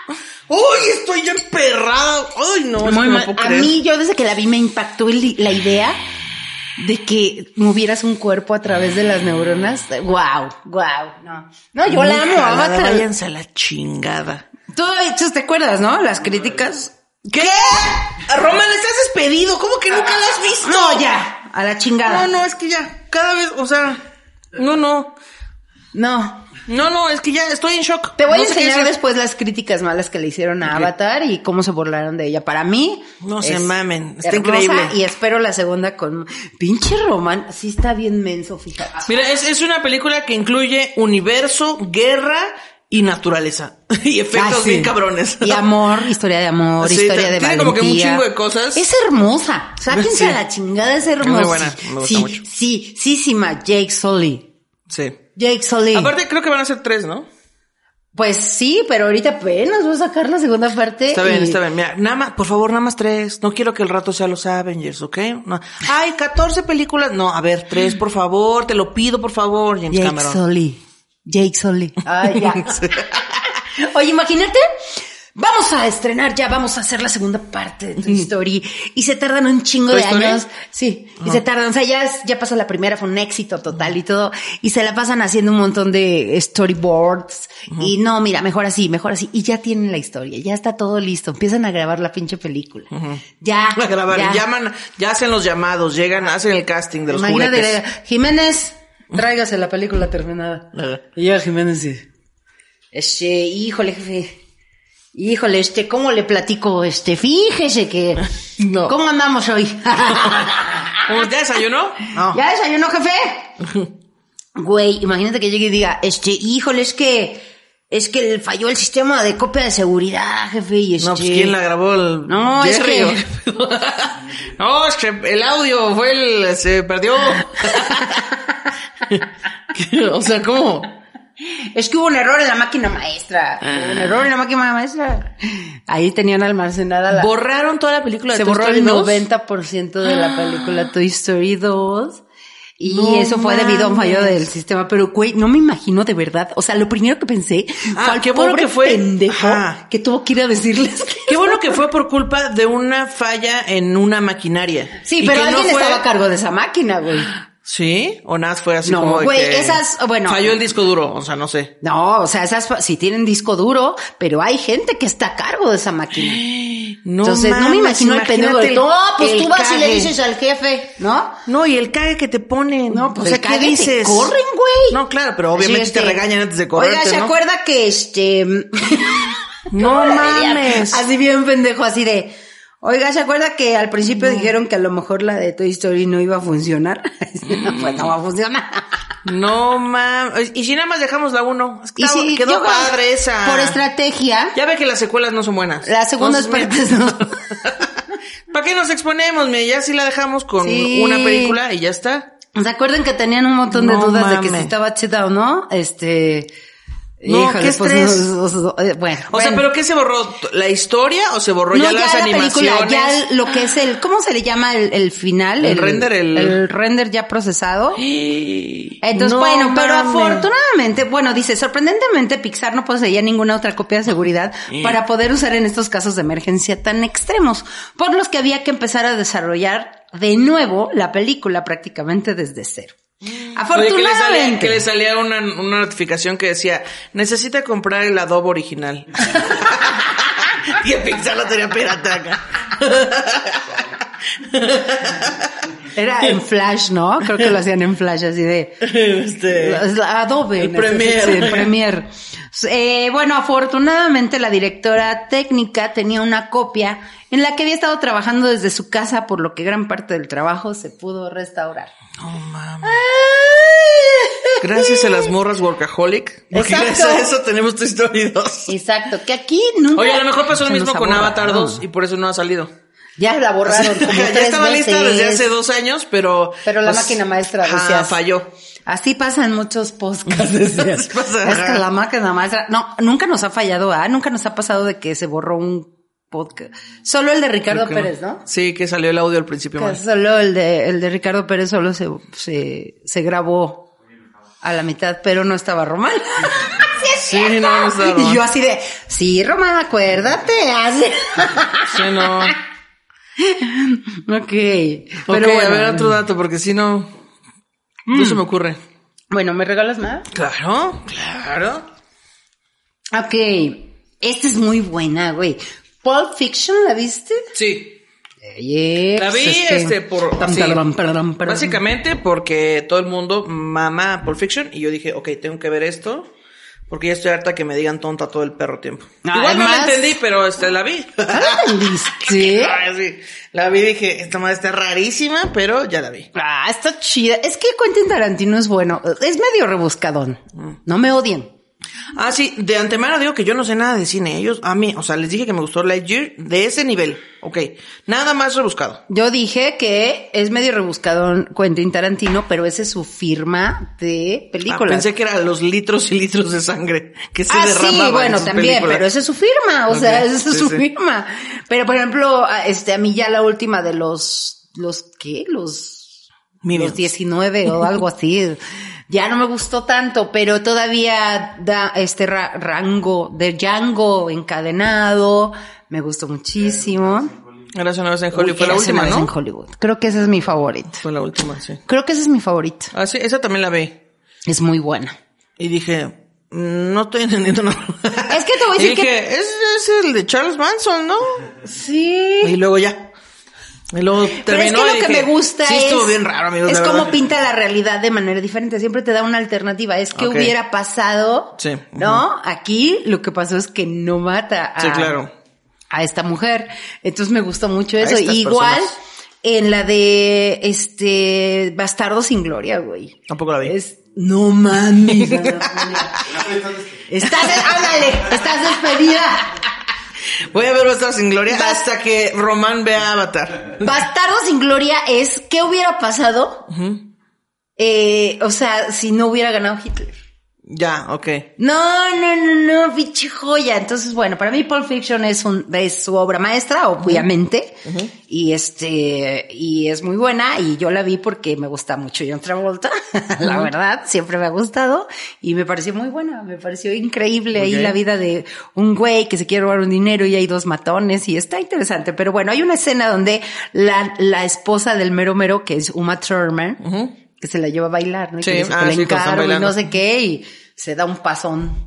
¡Uy, estoy ya emperrada! ¡Ay, no! muy A creer. mí, yo desde que la vi me impactó el- la idea de que movieras un cuerpo a través de las neuronas. Wow, wow, no. No, yo la amo, Jalada. Váyanse a la chingada. Tú, tú te acuerdas, ¿no? Las críticas. ¿Qué? Román, estás despedido. ¿Cómo que nunca lo has visto? No, ya, a la chingada. No, no, es que ya. Cada vez, o sea. No, no. No. No, no, es que ya estoy en shock. Te voy No a enseñar después las críticas malas que le hicieron a Avatar y cómo se burlaron de ella. Para mí. No se mamen, está increíble. Y espero la segunda con. Pinche Román, sí está bien menso, fíjate. Mira, es, es una película que incluye universo, guerra y naturaleza. y efectos Ah, sí. bien cabrones. Y amor, historia de amor, Sí, historia de tiene valentía. como que un chingo de cosas. Es hermosa. Sáquense Sí. a la chingada, es hermosa. muy buena, me gusta sí, mucho. Sí, sí, sí, ma, Jake Sully. Sí. Jake Sully. Aparte, creo que van a ser tres, ¿no? Pues sí, pero ahorita apenas voy a sacar la segunda parte. Está bien, y- está bien. Mira, nada más, por favor, nada más tres. No quiero que el rato sea los Avengers, ¿ok? No. Ay, 14 películas. No, a ver, tres, por favor. Te lo pido, por favor, James Jake Cameron. Sully. Jake Sully. Ay, ya. Oye, imagínate. Vamos a estrenar ya, vamos a hacer la segunda parte de Toy Story. Y se tardan un chingo ¿Toy de Story? años. Sí, y se tardan. O sea, ya, ya pasó la primera, fue un éxito total y todo. Y se la pasan haciendo un montón de storyboards. Y no, mira, mejor así, mejor así. Y ya tienen la historia, ya está todo listo. Empiezan a grabar la pinche película. Ya. A grabar, ya. llaman, ya hacen los llamados, llegan, hacen el casting de los Imagínate, juguetes. Jiménez, tráigase la película terminada. Y ya Jiménez sí. Este, híjole, jefe. Híjole, este, ¿cómo le platico? Este, fíjese que. No. ¿Cómo andamos hoy? ¿Cómo ya desayunó? No. ¿Ya desayunó, jefe? Güey, imagínate que llegue y diga, este, híjole, es que. Es que falló el sistema de copia de seguridad, jefe, y este. No, pues ¿quién la grabó? El No, es que- no, es que el audio fue el... se perdió. o sea, ¿cómo? Es que hubo un error en la máquina maestra. Hubo un error en la máquina maestra. Ahí tenían almacenada la. Borraron toda la película de se Toy borró Story el 2? 90% de la película Toy Story 2. Y No eso fue debido a un fallo del sistema. Pero, güey, no me imagino de verdad. O sea, lo primero que pensé Ah, fue al qué bueno que fue. pendejo Ajá. que tuvo que ir a decirles que... Qué bueno que fue por culpa de una falla en una maquinaria. Sí, Y pero que no alguien fue- estaba a cargo de esa máquina, güey. ¿Sí? ¿O nada fue así No, como de güey, que esas- bueno. Falló el disco duro, o sea, no sé. No, o sea, esas sí tienen disco duro, pero hay gente que está a cargo de esa máquina. No Entonces, no me mames, imagino el pendejo de, imagínate no, pues tú vas y le cague". dices al jefe, ¿no? No, y el cague que te ponen. No, pues o sea, ¿qué te dices? corren, güey. No, claro, pero obviamente te regañan antes de correrte, Oiga, ¿se ¿no? acuerda que este... No mames. Así bien pendejo, así de... Oiga, ¿se acuerda que al principio dijeron que a lo mejor la de Toy Story no iba a funcionar? no, pues no va a funcionar. No mames. Y si nada más dejamos la uno. Es que sí, quedó yo padre esa. Por estrategia, Ya ve que las secuelas no son buenas. las segundas Entonces, partes no. ¿Para qué nos exponemos? Mira, ya sí la dejamos con Sí. una película y ya está. ¿Se acuerdan que tenían un montón de No dudas de que si estaba chida o no? Este... No, híjole, qué pues, estrés. no, no, no, eh, bueno, O sea. ¿pero qué se borró? ¿La historia o se borró no, ya, las la animaciones? película, ya lo que es el, ¿cómo se le llama el, el final? El render, el- render ya procesado. Entonces, No bueno, pero afortunadamente, bueno, dice, sorprendentemente Pixar no poseía ninguna otra copia de seguridad para poder usar en estos casos de emergencia tan extremos, por los que había que empezar a desarrollar de nuevo la película prácticamente desde cero. Oye, que le salía, Afortunadamente. que le salía una, una notificación que decía, necesita comprar el adobo original. y el Pixar lo tenía pirata acá. Era en Flash, ¿no? Creo que lo hacían en Flash, así de... Este, Adobe. El sí, el. Eh, bueno, afortunadamente la directora técnica tenía una copia en la que había estado trabajando desde su casa, por lo que gran parte del trabajo se pudo restaurar. no mames. Gracias a las morras workaholic. Porque Exacto. gracias a eso tenemos tu Story 2. Exacto, que aquí nunca... Oye, a lo mejor pasó lo mismo con Avatar ¿no? 2 y por eso no ha salido. Ya la borraron como ya tres estaba lista desde hace dos años, pero... Pero la pues, máquina maestra, decías. falló. Así pasa en muchos podcasts. es que la máquina maestra... No, nunca nos ha fallado, ¿ah? Nunca nos ha pasado de que se borró un podcast. Solo el de Ricardo Pérez, ¿no? Sí, que salió el audio al principio Que mal. solo el de, el de Ricardo Pérez solo se, se, se grabó a la mitad, pero no estaba Román. sí, es Sí, no, no estaba Román. Y yo así de, sí, Román, acuérdate. Así. Sí, no. ok. Pero Pero ok, bueno. a ver otro dato, porque si no... No se me ocurre. Bueno, ¿me regalas más? Claro, claro. Ok. Esta es muy buena, güey. Pulp Fiction, ¿la viste? Sí. Yeah, La vi, este, por... Tam, así, taram, taram, taram. Básicamente porque todo el mundo mama Pulp Fiction y yo dije, ok, tengo que ver esto porque ya estoy harta que me digan tonta todo el perro tiempo. Ah, Igual no la entendí, pero este, la vi. ¿Ah, la entendiste? Sí. La vi y dije, esta madre está rarísima, pero ya la vi. Ah, está chida. Es que Quentin Tarantino es bueno. Es medio rebuscadón. No me odien. Ah, sí, de antemano digo que yo no sé nada de cine. Ellos, a mí, o sea, les dije que me gustó Lightyear de ese nivel. Ok, nada más rebuscado. Yo dije que es medio rebuscadón Quentin Tarantino, pero esa es su firma de Ah, películas. pensé que eran los litros y litros de sangre que se Ah, sí, derramaban bueno, también, películas. pero esa es su firma, o sea, esa es sí, su sí. firma. Pero, por ejemplo, este, a mí ya la última de los, los, ¿qué? Los, Minions. los 19 o algo así. Ya no me gustó tanto, pero todavía da este ra- rango de Django encadenado. Me gustó muchísimo. Era una vez en Hollywood. Fue la última, ¿no? en Hollywood. Creo que esa es mi favorita. Fue la última, sí. Creo que esa es mi favorita. Ah, sí, esa también la vi. Es muy buena. Y dije, mm, no estoy entendiendo nada. Es que te voy a decir y que- dije, es, es el de Charles Manson, ¿no? Sí. Y luego ya. Luego Pero terminó es que lo que dije, me gusta sí, es. estuvo bien raro, amigos. Es verdad. pinta la realidad de manera diferente. Siempre te da una alternativa. Es que hubiera pasado. Sí, ¿No? Aquí lo que pasó es que no mata a, Sí, claro. a esta mujer. Entonces me gustó mucho eso. Igual personas. en la de este Bastardo sin Gloria, güey. Tampoco la vi. Es. No mames. Estás, ándale, estás despedida. Voy a ver Bastardos sin Gloria hasta que Román vea Avatar. Bastardo sin gloria es qué hubiera pasado, eh, o sea, si no hubiera ganado Hitler. Ya, ok. No, no, no, no, pinche joya. Entonces, bueno, para mí Pulp Fiction es un, es su obra maestra, obviamente. Y este, y es muy buena. Y yo la vi porque me gusta mucho John Travolta. la verdad, siempre me ha gustado. Y me pareció muy buena. Me pareció increíble ahí la vida de un güey que se quiere robar un dinero y hay dos matones. Y está interesante. Pero bueno, hay una escena donde la, la esposa del mero mero, que es Uma Thurman, que se la lleva a bailar, ¿no? Y Sí, que ah, "Te la sí, cuando están encargo", y no sé qué, y se da un pasón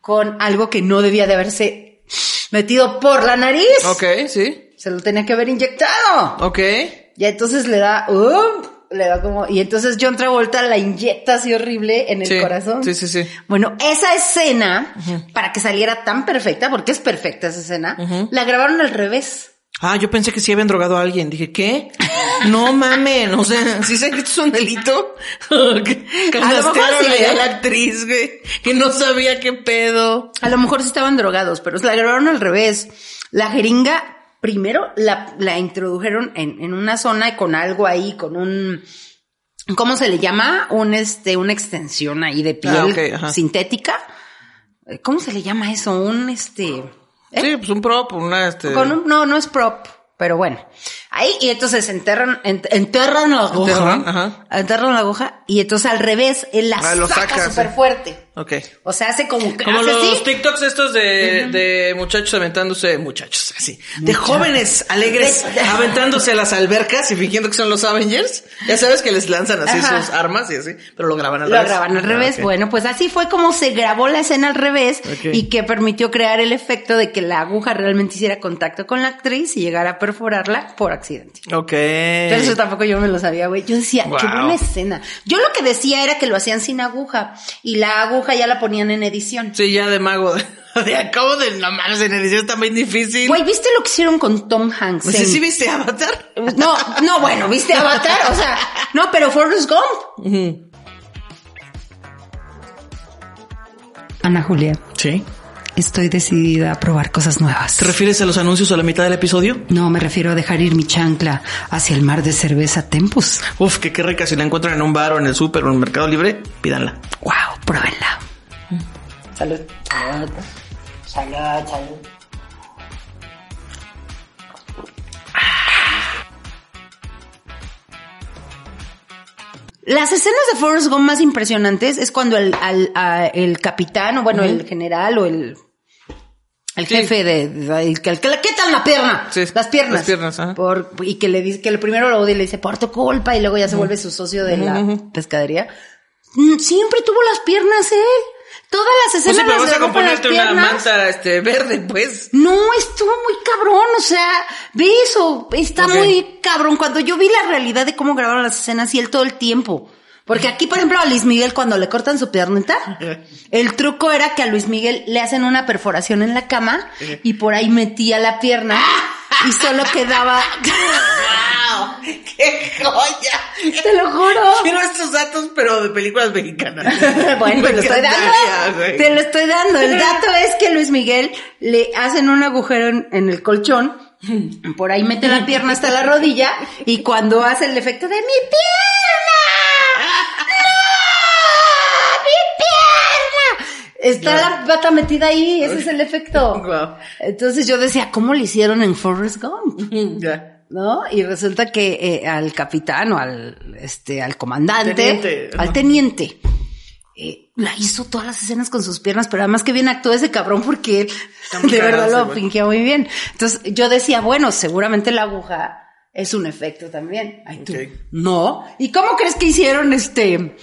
con algo que no debía de haberse metido por la nariz. Ok, sí. Se lo tenía que haber inyectado. Ok. Y entonces le da, ¡um! le da como, y entonces John Travolta la inyecta así horrible en el Sí, corazón. sí, sí, sí. Bueno, esa escena, para que saliera tan perfecta, porque es perfecta esa escena, la grabaron al revés. Ah, yo pensé que sí habían drogado a alguien. Dije, ¿qué? No mamen, o sea, ¿sí sé que esto es un delito? Que A lo mejor Castigaron sí, a la actriz, güey, que no sabía qué pedo. A lo mejor sí estaban drogados, pero se la grabaron al revés. La jeringa, primero la, la introdujeron en, en una zona con algo ahí, con un, ¿cómo se le llama? Un, este, una extensión ahí de piel Ah, ok, ajá. sintética. ¿Cómo se le llama eso? Un, este, ¿eh? Sí, pues un prop, una, este... con un, no, no es prop, pero bueno. Ahí, y entonces enterran, ent- enterran la aguja. Enterran, ajá. Enterran la aguja, y entonces al revés, él la Ah, lo saca súper sí. fuerte. Ok. O sea, hace como que Como hace los así. TikToks estos de, de muchachos aventándose, muchachos, así, de jóvenes alegres De- aventándose a las albercas y fingiendo que son los Avengers. Ya sabes que les lanzan así Ajá. sus armas y así, pero lo graban al Lo revés. graban al revés. Ah, ok. Bueno, pues así fue como se grabó la escena al revés Ok. y que permitió crear el efecto de que la aguja realmente hiciera contacto con la actriz y llegara a perforarla por accidente. Ok. Pero eso tampoco yo me lo sabía, güey. Yo decía, qué Wow. buena escena. Yo lo que decía era que lo hacían sin aguja y la aguja ya la ponían en edición. Sí, ya de mago. De acabo de no mames, en edición está muy difícil. Güey, ¿viste lo que hicieron con Tom Hanks? Pues en- sí, ¿sí viste Avatar? No, no, bueno, ¿viste Avatar? O sea, no, pero Forrest Gump. Ana Julia, Sí. Estoy decidida a probar cosas nuevas. ¿Te refieres a los anuncios a la mitad del episodio? No, me refiero a dejar ir mi chancla hacia el mar de cerveza Tempus. Uf, que qué rica. Si la encuentran en un bar o en el súper o en el mercado libre, pídanla. Wow, pruébenla. Salud. Salud. Salud, salud. Las escenas de Forrest Gump más impresionantes es cuando el, al- a- el capitán, o bueno, el general o el, el Sí. jefe de, de- el que el que le quitan la pierna, Sí, las piernas, las piernas, ajá. por, y que le dice que el primero lo odia y le dice por tu culpa y luego ya se vuelve su socio de la pescadería. Mm, Siempre tuvo las piernas él. Todas las Pues escenas sí, pero las vas a las componerte una manta este, verde, pues. No, estuvo muy cabrón, o sea, ve eso, está muy cabrón. Cuando yo vi la realidad de cómo grabaron las escenas y él todo el tiempo. Porque aquí, por ejemplo, a Luis Miguel cuando le cortan su piernita, el truco era que a Luis Miguel le hacen una perforación en la cama y por ahí metía la pierna y solo quedaba... ¡Qué joya! Te lo juro. Quiero estos datos, pero de películas mexicanas. Bueno, Me te lo estoy dando. Te lo estoy dando. El dato es que Luis Miguel le hacen un agujero en, en el colchón. Por ahí mete la pierna hasta la rodilla y cuando hace el efecto de mi pierna, está la pata metida ahí. Ese es el efecto. Guau. Entonces yo decía, ¿cómo le hicieron en Forrest Gump? Ya. ¿no? Y resulta que eh, al capitán o al este al comandante, Teniente, al teniente, eh, la hizo todas las escenas con sus piernas, pero además que bien actuó ese cabrón porque él de verdad lo fingió muy bien. Entonces yo decía, bueno, seguramente la aguja es un efecto también. Ay, tú, no. ¿Y cómo crees que hicieron este?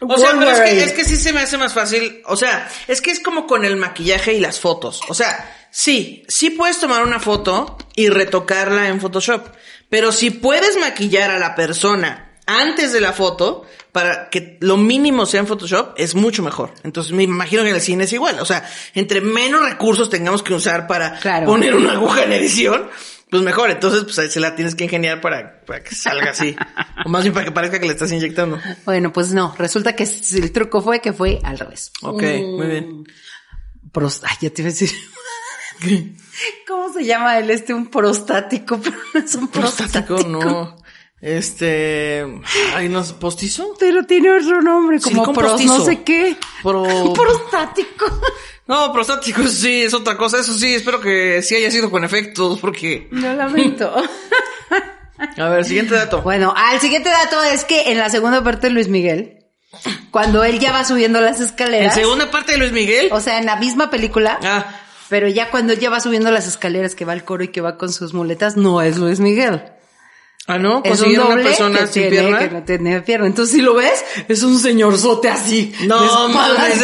O sea, pero es que, es que sí se me hace más fácil. O sea, es que es como con el maquillaje y las fotos. O sea, sí, sí puedes tomar una foto y retocarla en Photoshop. Pero si puedes maquillar a la persona antes de la foto, para que lo mínimo sea en Photoshop, es mucho mejor. Entonces me imagino que en el cine es igual. O sea, entre menos recursos tengamos que usar para Claro. poner una aguja en edición, pues mejor. Entonces, pues ahí se la tienes que ingeniar para, para que salga así. o más bien para que parezca que le estás inyectando. Bueno, pues no, resulta que el truco fue que fue al revés. Ok, muy bien. Pros- Ay, ya te iba a decir. ¿Cómo se llama él? Este, un prostático, pero no es un prostático. Prostático, no. Este. Ay, no, ¿postizo? Pero tiene otro nombre, como pros, no sé qué. Pro- Prostático. No, prostático sí, es otra cosa. Eso sí, espero que sí haya sido con efectos, porque. Lo lamento. A ver, siguiente dato. bueno, al siguiente dato es que en la segunda parte de Luis Miguel, cuando él ya va subiendo las En escaleras, segunda parte de Luis Miguel. o sea, en la misma película, Ah, pero ya cuando él ya va subiendo las escaleras que va al coro y que va con sus muletas, no es Luis Miguel. Ah, no, doble una persona que sin tiene, pierna. que no tiene pierna. Entonces, si lo ves, es un señorzote así. No, mames,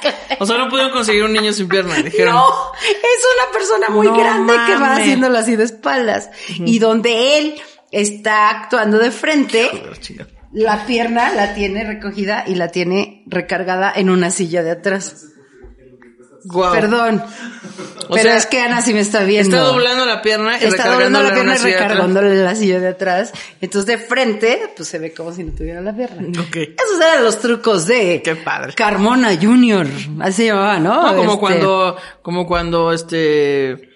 que. O sea, no pudieron conseguir un niño sin pierna, dijeron. No, es una persona muy No grande que va haciéndolo así de espaldas. Y donde él está actuando de frente, Joder, la pierna la tiene recogida y la tiene recargada en una silla de atrás. Guau. Perdón. O pero sea, es que Ana sí me está viendo. Está doblando la pierna y Está doblando la pierna y recargándole la silla de atrás. Entonces de frente, pues se ve como si no tuviera la pierna. Ok. Esos eran los trucos de Qué padre. Carmona Junior. Así se llamaba, ¿no? No, como Este, cuando, como cuando este,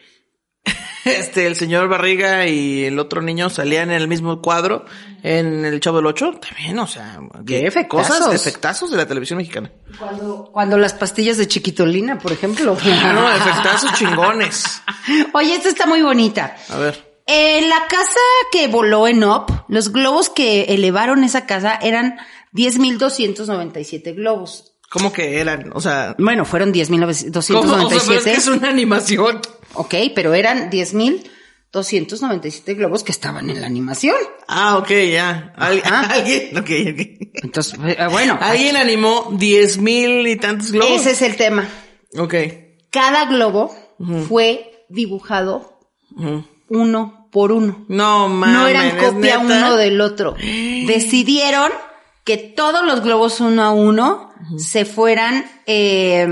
este, el señor Barriga y el otro niño salían en el mismo cuadro en el Chavo del Ocho, también, o sea, Qué efectazos. cosas, efectazos de la televisión mexicana. Cuando, cuando las pastillas de chiquitolina, por ejemplo. No, efectazos chingones. Oye, esta está muy bonita. A ver. En la casa que voló en Up, los globos que elevaron esa casa eran 10.297 globos. ¿Cómo que eran? O sea, Bueno, fueron ¿cómo? O sea, pero es 10.297. que es una animación. Ok, pero eran 10.297 globos que estaban en la animación. Ah, ok, ya. Al-. Alguien, ok, ok. Entonces, eh, bueno, Alguien animó diez mil y tantos globos. ese es el tema. Ok. Cada globo fue dibujado uno por uno. No, mames. no eran ¿es copia neta? uno del otro. Decidieron que todos los globos uno a uno se fueran eh,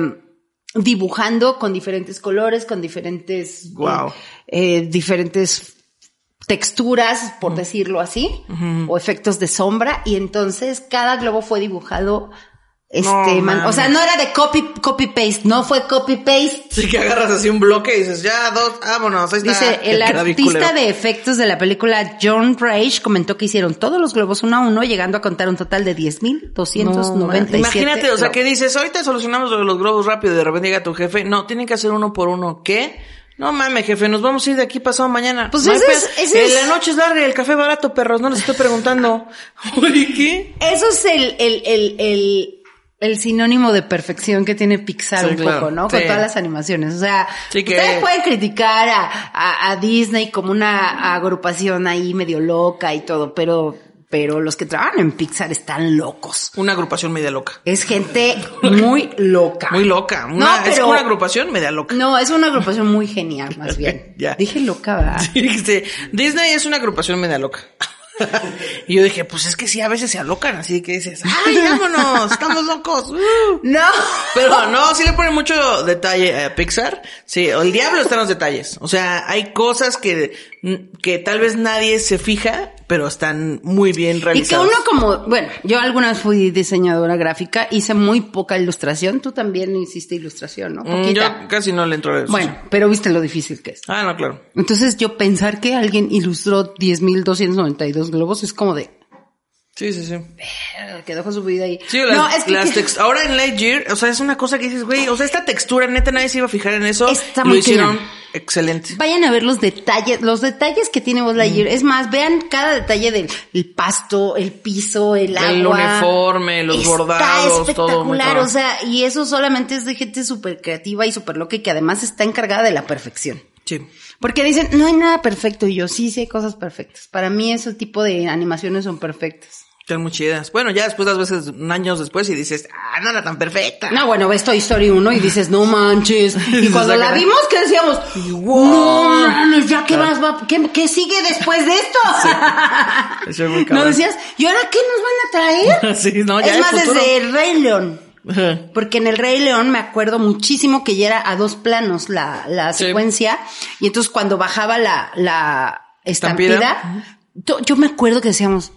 dibujando con diferentes colores, con diferentes, eh, eh, diferentes texturas, por decirlo así, o efectos de sombra, y entonces cada globo fue dibujado. Este, No man- o sea, no era de copy, copy paste, no fue copy paste. Sí, que agarras así un bloque y dices, ya, dos, vámonos, ahí está. Dice, el artista de efectos de la película John Rage comentó que hicieron todos los globos uno a uno, llegando a contar un total de 10.297 Imagínate, o sea, que dices, ahorita solucionamos los globos rápido y de repente llega tu jefe. No, tienen que hacer uno por uno. ¿Qué? No mames, jefe, nos vamos a ir de aquí pasado mañana. Pues No ese es- ese Eh, es- La noche es larga y el café barato, perros, no les estoy preguntando. ¿qué? Eso es el, el, el, el, el sinónimo de perfección que tiene Pixar Sí, un claro. poco, ¿no? Con todas las animaciones. O sea, Sí, que- ustedes pueden criticar a, a, a Disney como una agrupación ahí medio loca y todo, pero pero los que trabajan en Pixar están locos. Una agrupación media loca. Es gente muy loca. Muy loca. Una, No, Es pero- una agrupación media loca. No, es una agrupación muy genial, más bien. Ya. Dije loca, ¿verdad? Dijiste, Disney es una agrupación media loca. y yo dije, pues es que sí, a veces se alocan, así que dices, ¡ay, vámonos! ¡Estamos locos! ¡Uh! No. Pero no, sí le ponen mucho detalle a Pixar. Sí, el diablo está en los detalles. O sea, hay cosas que, que tal vez nadie se fija, pero están muy bien Y que uno como, bueno, yo alguna vez fui diseñadora gráfica, hice muy poca ilustración. Tú también hiciste ilustración, ¿no? Mm, Poquita. Yo casi no le entro a eso. Bueno, pero viste lo difícil que es. Ah, no, claro. Entonces yo pensar que alguien ilustró 10.292 globos es como de, Sí, sí, sí. "Eh, quedó con su vida ahí. Sí, las, no, es que, las ahora en Lightyear, o sea, es una cosa que dices, güey, o sea, esta textura, neta, nadie se iba a fijar en eso. Está lo muy hicieron cañón. excelente. vayan a ver los detalles, los detalles que tiene Buzz Lightyear. Es más, vean cada detalle del el pasto, el piso, el agua. El uniforme, los Está bordados, todo espectacular, cabrón. o sea, y eso solamente es de gente súper creativa y súper loca y que además está encargada de la perfección. Sí. Porque dicen, no hay nada perfecto y yo sí sé cosas perfectas. Para mí ese tipo de animaciones son perfectas. Están muy chidas. Bueno, ya después las veces, años después, y dices, ah, no era tan perfecta. No, bueno, ves Toy Story 1 y dices, no manches. Y cuando la vimos, ¿qué decíamos? No mames, ya qué más va, qué, qué sigue después de esto. Es muy ¿No decías? ¿Y ahora qué nos van a traer? Sí, no, ya es más, futuro. desde el Rey León. Porque en el Rey León me acuerdo muchísimo que ya era a dos planos la, la Sí. secuencia. Y entonces cuando bajaba la, la estampida, yo me acuerdo que decíamos,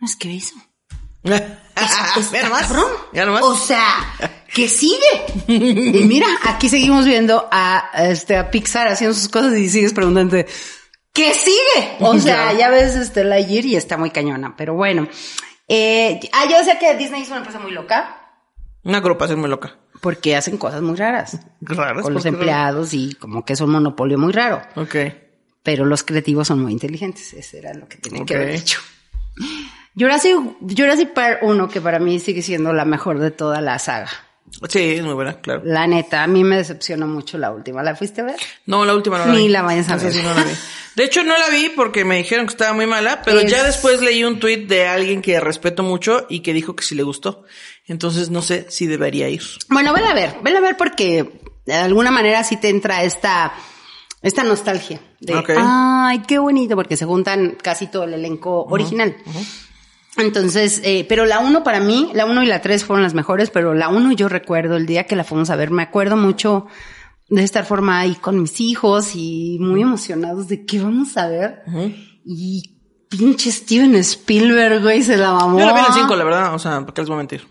es que eso. Es, Mira nomás. cabrón. Mira nomás. O sea, que sigue. y mira, aquí seguimos viendo a, este, a Pixar haciendo sus cosas y sigues preguntando, ¿qué sigue? O sea, ya ves este Lightyear y está muy cañona. Pero bueno. Eh, ah, yo sé que Disney es una empresa muy loca Una agrupación muy loca. porque hacen cosas muy raras. Raras. con los empleados y como que es un monopolio muy raro. Ok. Pero los creativos son muy inteligentes. Ese era lo que tenía que haber dicho. Jurassic, Jurassic Park 1, que para mí sigue siendo la mejor de toda la saga. Sí, es muy buena, claro. La neta, a mí me decepcionó mucho la última. ¿La fuiste a ver? No, la última no la Ni vi. la vayas a ver. sí no la vi. De hecho, no la vi porque me dijeron que estaba muy mala, pero Es- ya después leí un tuit de alguien que respeto mucho y que dijo que sí le gustó. Entonces no sé si debería ir. Bueno, ven a ver, ven a ver porque de alguna manera sí te entra esta, esta nostalgia. De, ay, qué bonito, porque se juntan casi todo el elenco original. Entonces, eh, pero la uno para mí, la uno y la tres fueron las mejores, pero la uno yo recuerdo el día que la fuimos a ver, me acuerdo mucho de estar formada ahí con mis hijos y muy emocionados de qué vamos a ver. Y pinche Steven Spielberg, güey, se la mamó. Yo la vi en el 5, la verdad. O sea, ¿para qué les voy a mentir?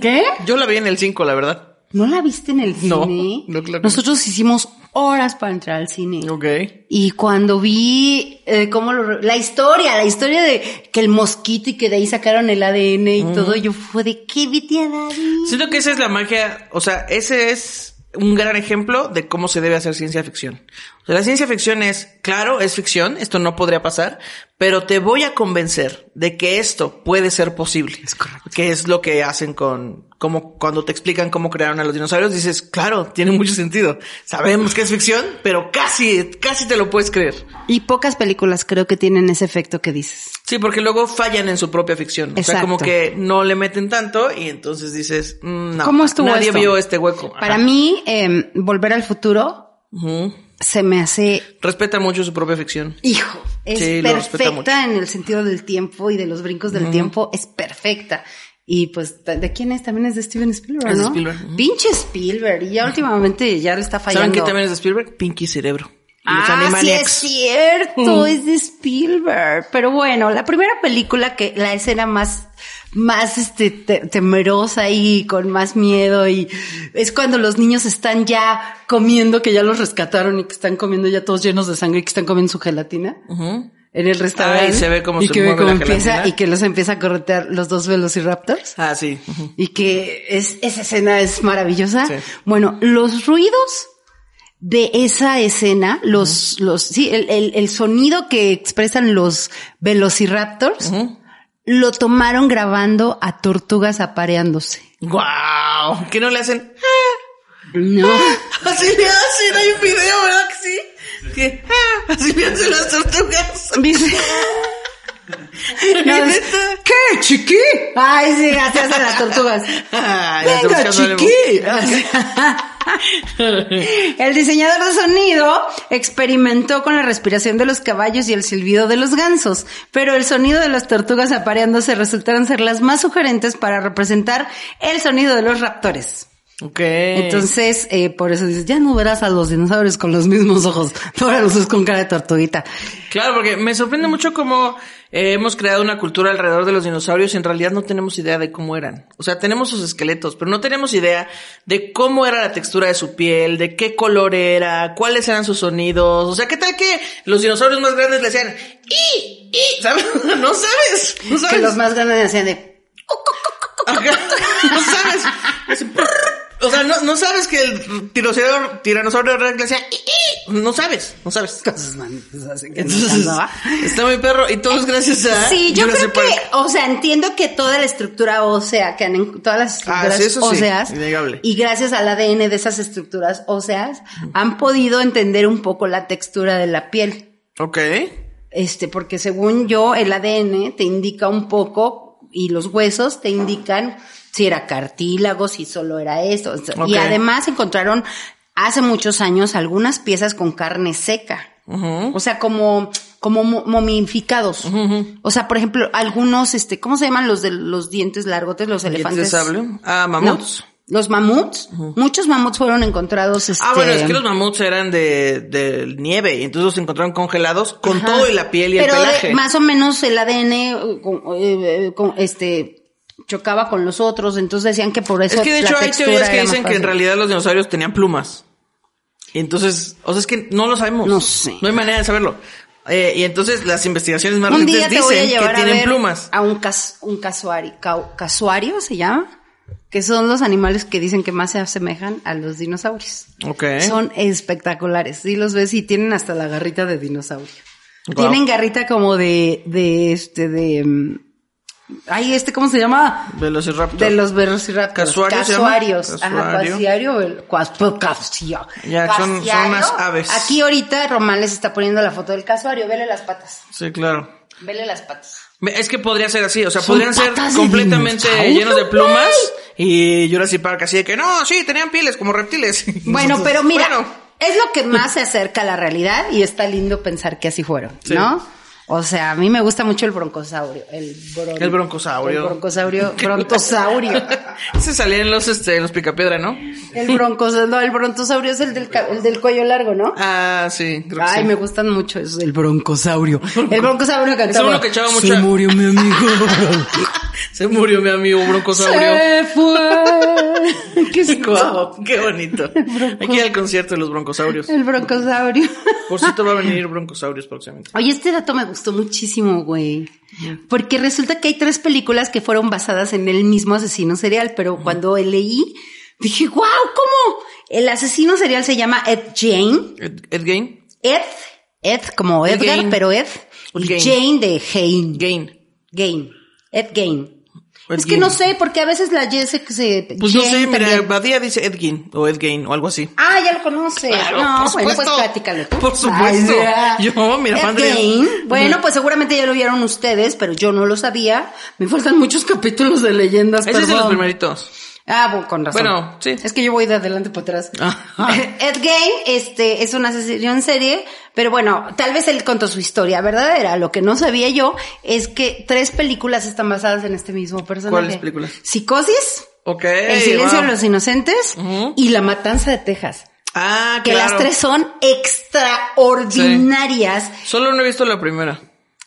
¿Qué? Yo la vi en el 5, la verdad. ¿No la viste en el cine? no, claro no. Nosotros hicimos horas para entrar al cine. Ok. Y cuando vi eh, cómo lo, la historia, la historia de que el mosquito y que de ahí sacaron el ADN y todo, yo fue de qué vete a dar? Siento que esa es la magia, o sea, ese es un gran ejemplo de cómo se debe hacer ciencia ficción. O sea, la ciencia ficción es, claro, es ficción, esto no podría pasar, pero te voy a convencer de que esto puede ser posible. Es correcto. Que es lo que hacen con, como cuando te explican cómo crearon a los dinosaurios, dices, claro, tiene mucho sentido. Sabemos que es ficción, pero casi, casi te lo puedes creer. Y pocas películas creo que tienen ese efecto que dices. Sí, porque luego fallan en su propia ficción. O sea, Exacto. como que no le meten tanto y entonces dices, mm, no, ¿Cómo estuvo nadie esto? vio este hueco. Para Ajá. mí, eh, Volver al Futuro se me hace Respeta mucho su propia ficción. Hijo, es Sí, perfecta en el sentido del tiempo y de los brincos del tiempo, es perfecta. Y pues, ¿de quién es? También es de Steven Spielberg, Es de ¿no? Spielberg. Pinche Spielberg. Y ya últimamente ya le está fallando. ¿Saben qué también es de Spielberg? Pinky Cerebro. Y Ah, sí es cierto, es de Spielberg. Pero bueno, la primera película que, la escena más, más este, te- temerosa y con más miedo y es cuando los niños están ya comiendo, que ya los rescataron y que están comiendo ya todos llenos de sangre y que están comiendo su gelatina. En el restaurante. Ah, y se ve cómo y se que ve mueve la empieza y que los empieza a corretear los dos velociraptors. Ah, sí. Y que es, esa escena es maravillosa. Sí. Bueno, los ruidos de esa escena, los, los, sí, el, el, el sonido que expresan los velociraptors, lo tomaron grabando a tortugas apareándose. ¡Guau! ¿Qué no le hacen? No. Así le hacen, hay un video, ¿verdad que sí? Que, ah, así hacen las tortugas. No, ¿Qué, chiqui? Ay, sí, así hacen las tortugas. Ay, Venga, chiqui. El diseñador de sonido experimentó con la respiración de los caballos y el silbido de los gansos, pero el sonido de las tortugas apareándose resultaron ser las más sugerentes para representar el sonido de los raptores. Ok. Entonces, eh, por eso dices, ya no verás a los dinosaurios con los mismos ojos, ahora los ves con cara de tortuguita. Claro, porque me sorprende mucho cómo eh, hemos creado una cultura alrededor de los dinosaurios y en realidad no tenemos idea de cómo eran. O sea, tenemos sus esqueletos, pero no tenemos idea de cómo era la textura de su piel, de qué color era, cuáles eran sus sonidos. O sea, ¿qué tal que los dinosaurios más grandes le decían, ¡y! ¡y! ¿Sabes? No sabes. No sabes. Que los más grandes hacían de... Ajá. No sabes. O sea, no, no sabes que el tiranosaurio, tiranosaurio rex "I, i". no sabes, no sabes. Cosas malas hacen que no Entonces, ¿no? está muy perro. Y todo es gracias a. Sí, yo Jurassic creo que, Park. o sea, entiendo que toda la estructura ósea, que han, todas las estructuras Ah, sí, eso sí, óseas, innegable. y gracias al ADN de esas estructuras óseas, han podido entender un poco la textura de la piel. Ok. Este, porque según yo, el ADN te indica un poco, y los huesos te indican si era cartílago, si solo era esto. Ok. Y además encontraron hace muchos años algunas piezas con carne seca. O sea, como, como mo- momificados. O sea, por ejemplo, algunos, este, ¿cómo se llaman los de los dientes largotes, los ¿Dientes elefantes? de sable? Ah, mamuts. No, los mamuts. Muchos mamuts fueron encontrados, este. Ah, bueno, es que los mamuts eran de, de nieve y entonces los encontraron congelados con todo y la piel y Pero el de- pelaje. más o menos el ADN, eh, con- eh, eh, con- este, chocaba con los otros, entonces decían que por eso Es que de hecho hay teorías que dicen que en realidad los dinosaurios tenían plumas. Y entonces, o sea, es que no lo sabemos. No sé. No hay manera de saberlo. Eh, y entonces las investigaciones más recientes dicen que a tienen ver plumas. a un, cas, un casuari, cau- casuario, se llama, que son los animales que dicen que más se asemejan a los dinosaurios. Ok. Son espectaculares. Sí los ves y tienen hasta la garrita de dinosaurio. Tienen garrita como de, de este, de, mm, ay, este, ¿cómo se llama? Velociraptor. De los velociraptors. ¿Casuario se llama? Casuarios. Ajá, Casuario. casuario. Ya, son- son unas aves. Aquí ahorita Román les está poniendo la foto del casuario. Vele las patas. Sí, claro. Vele las patas. Es que podría ser así, o sea, podrían ser completamente llenos de plumas y Jurassic Park así de que no, sí, tenían pieles como reptiles. Bueno, Nosotros, pero mira, bueno, es lo que más se acerca a la realidad y está lindo pensar que así fueron, Sí. ¿no? O sea, a mí me gusta mucho el broncosaurio. El, bron- El broncosaurio. El broncosaurio. brontosaurio. Se salían en los, este, en los picapiedra, ¿no? El broncosaurio. No, el brontosaurio es el del, el del cuello largo, ¿no? Ah, sí, creo que Ay, sí. me gustan mucho esos. El broncosaurio. El broncosaurio cantaba. uno que echaba Se mucha- murió mi amigo. Se murió mi amigo broncosaurio. Se fue. ¿Qué es Guau, qué bonito. Hay que ir al concierto de los broncosaurios. El broncosaurio. Por cierto, va a venir broncosaurios próximamente. Oye, este dato me gustó muchísimo, güey. Porque resulta que hay tres películas que fueron basadas en el mismo asesino serial, pero cuando leí, dije, wow, ¿cómo? El asesino serial se llama Ed Jane. Ed, Ed Gain. Ed, Ed como Ed Edgar, pero Ed. Y. Jane de Hain. Gain. Gain. Ed Gain. Ed es que no sé, porque a veces la Y se... se Pues no sé, mira, también. Badía dice Ed Gein o Ed Gain o algo así. Ah, ya lo conoce. Claro, no, por bueno, pues platícalo tú. Por supuesto. Yo, mira, Ed fan de- Gein. Bueno, pues seguramente ya lo vieron ustedes, pero yo no lo sabía. Me faltan muchos capítulos de leyendas, Ese es de los perdón. primeritos. Ah, bueno, con razón. Bueno, sí. Es que yo voy de adelante para atrás. Ajá. Ed Gein, este, es un asesino en serie, pero bueno, tal vez él contó su historia verdadera. Lo que no sabía yo es que tres películas están basadas en este mismo personaje. ¿Cuáles películas? Psicosis, Ok. El silencio wow. de los inocentes y La matanza de Texas. Ah, Que claro. las tres son extraordinarias. Solo no he visto la primera.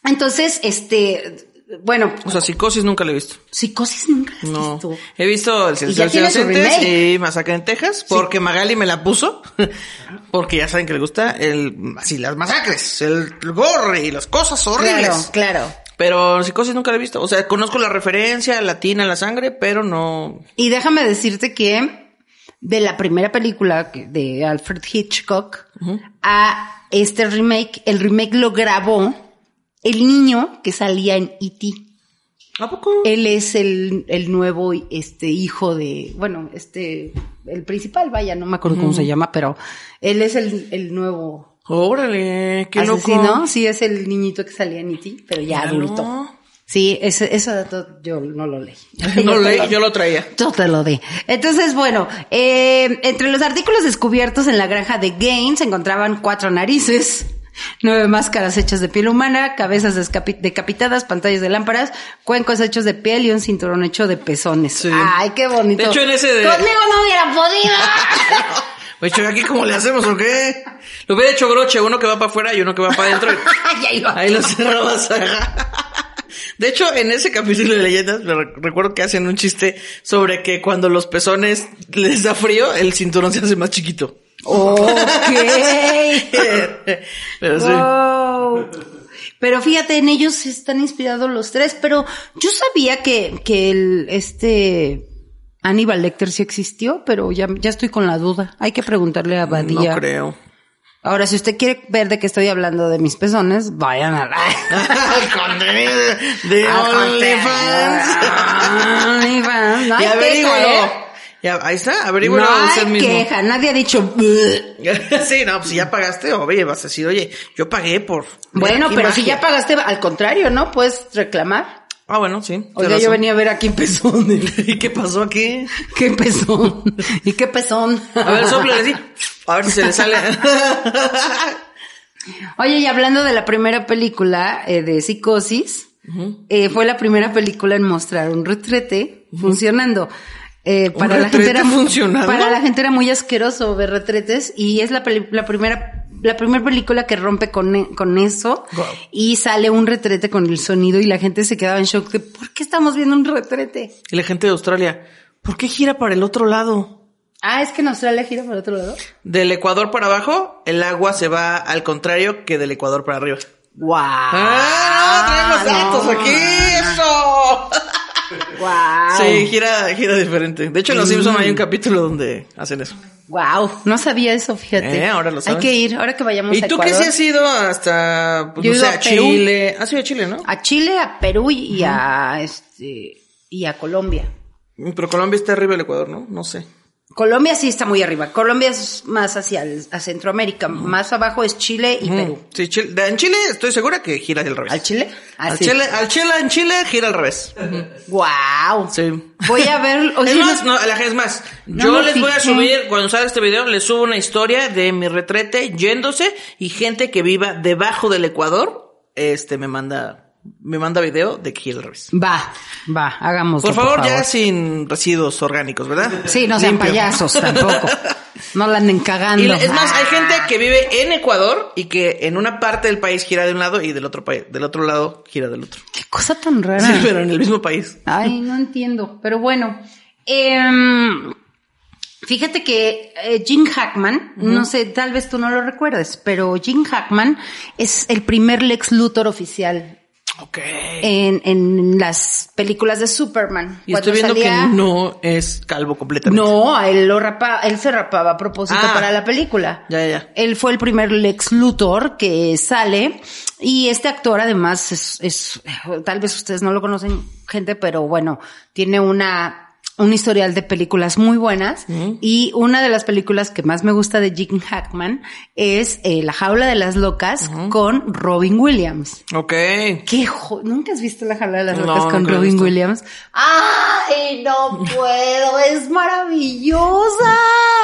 Entonces, este, bueno, O sea, Psicosis nunca la he visto. psicosis nunca la has No. visto. He visto El silencio de los inocentes y Masacre en Texas porque Magali me la puso. porque ya saben que le gusta el, así, las masacres, el gore y las cosas horribles. Claro, claro. Pero Psicosis nunca la he visto. O sea, conozco la referencia latina, la sangre, pero no. Y déjame decirte que de la primera película de Alfred Hitchcock a este remake, el remake lo grabó el niño que salía en E.T. ¿A poco? Él es el, el nuevo este hijo de, bueno, este, el principal, vaya, no me acuerdo cómo se llama, pero él es el, el nuevo Órale, qué asesino. loco. Sí, es el niñito que salía en E.T., pero ya adulto. Sí, ese, ese dato yo no lo leí. No leí, yo lo traía. Yo te lo di. Entonces, bueno, eh, entre los artículos descubiertos en la granja de Gaines se encontraban cuatro narices, nueve máscaras hechas de piel humana, cabezas decapitadas, pantallas de lámparas, cuencos hechos de piel y un cinturón hecho de pezones. Sí. Ay, qué bonito. De hecho, en ese de- Conmigo no hubiera podido. Oye, Che, ¿aquí cómo le hacemos o qué? Lo hubiera hecho broche, uno que va para afuera y uno que va para adentro. Ahí lo cerrabas. De hecho, en ese capítulo de leyendas, me re- recuerdo que hacen un chiste sobre que cuando los pezones les da frío, el cinturón se hace más chiquito. Ok. Pero sí. Wow. Pero fíjate, en ellos están inspirados los tres, pero yo sabía que, que el, este, Aníbal Lecter sí existió, pero ya, ya estoy con la duda. Hay que preguntarle a Badía. No creo. Ahora, si usted quiere ver de qué estoy hablando de mis pezones, vayan a la... El contenido de Al OnlyFans. OnlyFans. No y averígualo. Ya, ahí está, averígualo No usted hay mismo. queja, nadie ha dicho... Sí, no, pues si ya pagaste, oye, vas a decir, oye, yo pagué por. Bueno, pero si ya pagaste, al contrario, ¿no? Puedes reclamar. Ah, bueno, sí. Oiga, yo venía a ver aquí pezones. ¿Y qué pasó aquí? ¿Qué pezón? ¿Y qué pezón? A ver, soplele así. A ver si se le sale. Oye, y hablando de la primera película eh, de Psicosis, eh, fue la primera película en mostrar un retrete funcionando. Eh, ¿Un para la gente era mu- funcionando? Para la gente era muy asqueroso ver retretes y es la, la primera la primera película que rompe con, e- con eso Guau. y sale un retrete con el sonido y la gente se quedaba en shock de ¿por qué estamos viendo un retrete? y la gente de Australia, ¿por qué gira para el otro lado? Ah, es que en Australia gira para el otro lado. Del Ecuador para abajo, el agua se va al contrario que del Ecuador para arriba. ¡Wow! ¡Ah! Traemos datos aquí! ¡Eso! ¡Wow! Sí, gira, gira diferente. De hecho, en Los Simpsons hay un capítulo donde hacen eso. Wow, no sabía eso, fíjate. Eh, ahora lo Hay sabes. que ir, ahora que vayamos ¿Y a tú qué sí has ido hasta, pues, Yo no sé, ido a a. Chile? Has ido a Chile, ¿no? A Chile, a Perú y a este y a Colombia. Pero Colombia está arriba del Ecuador, ¿no? No sé. Colombia sí está muy arriba. Colombia es más hacia el, a Centroamérica. Más abajo es Chile y Perú. Sí, Chile, en Chile estoy segura que gira al revés. ¿Al Chile? Al Así. Chile, al Chile, en Chile gira al revés. Wow. Sí. Voy a ver. o es sea, más, no, la- es más, No yo les voy a subir, cuando salga este video, les subo una historia de mi retrete yéndose y gente que viva debajo del Ecuador, este, me manda, me manda video de que gira al revés. Va, va, hagamos. Por favor, ya sin residuos orgánicos, ¿verdad? Sí, no sean Limpio. payasos tampoco. No la anden cagando. Y es más, hay Ah. gente que vive en Ecuador y que en una parte del país gira de un lado y del otro país, del otro lado gira del otro. Qué cosa tan rara. Sí, pero en el mismo país. Ay, no entiendo. Pero bueno. em, fíjate que eh, Jim Hackman, no sé, tal vez tú no lo recuerdes, pero Jim Hackman es el primer Lex Luthor oficial Ok. en, en las películas de Superman. Y estoy viendo salía- que no es calvo completamente. No, él lo rapa, él se rapaba a propósito Ah. para la película. Ya, ya, ya. Él fue el primer Lex Luthor que sale y este actor además es, es, tal vez ustedes no lo conocen gente, pero bueno, tiene una un historial de películas muy buenas y una de las películas que más me gusta de Jim Hackman es eh, La jaula de las locas con Robin Williams. Ok. ¿Qué jo- ¿Nunca has visto La jaula de las No, locas con Robin. Williams? ¡Ay, no puedo! ¡Es maravillosa!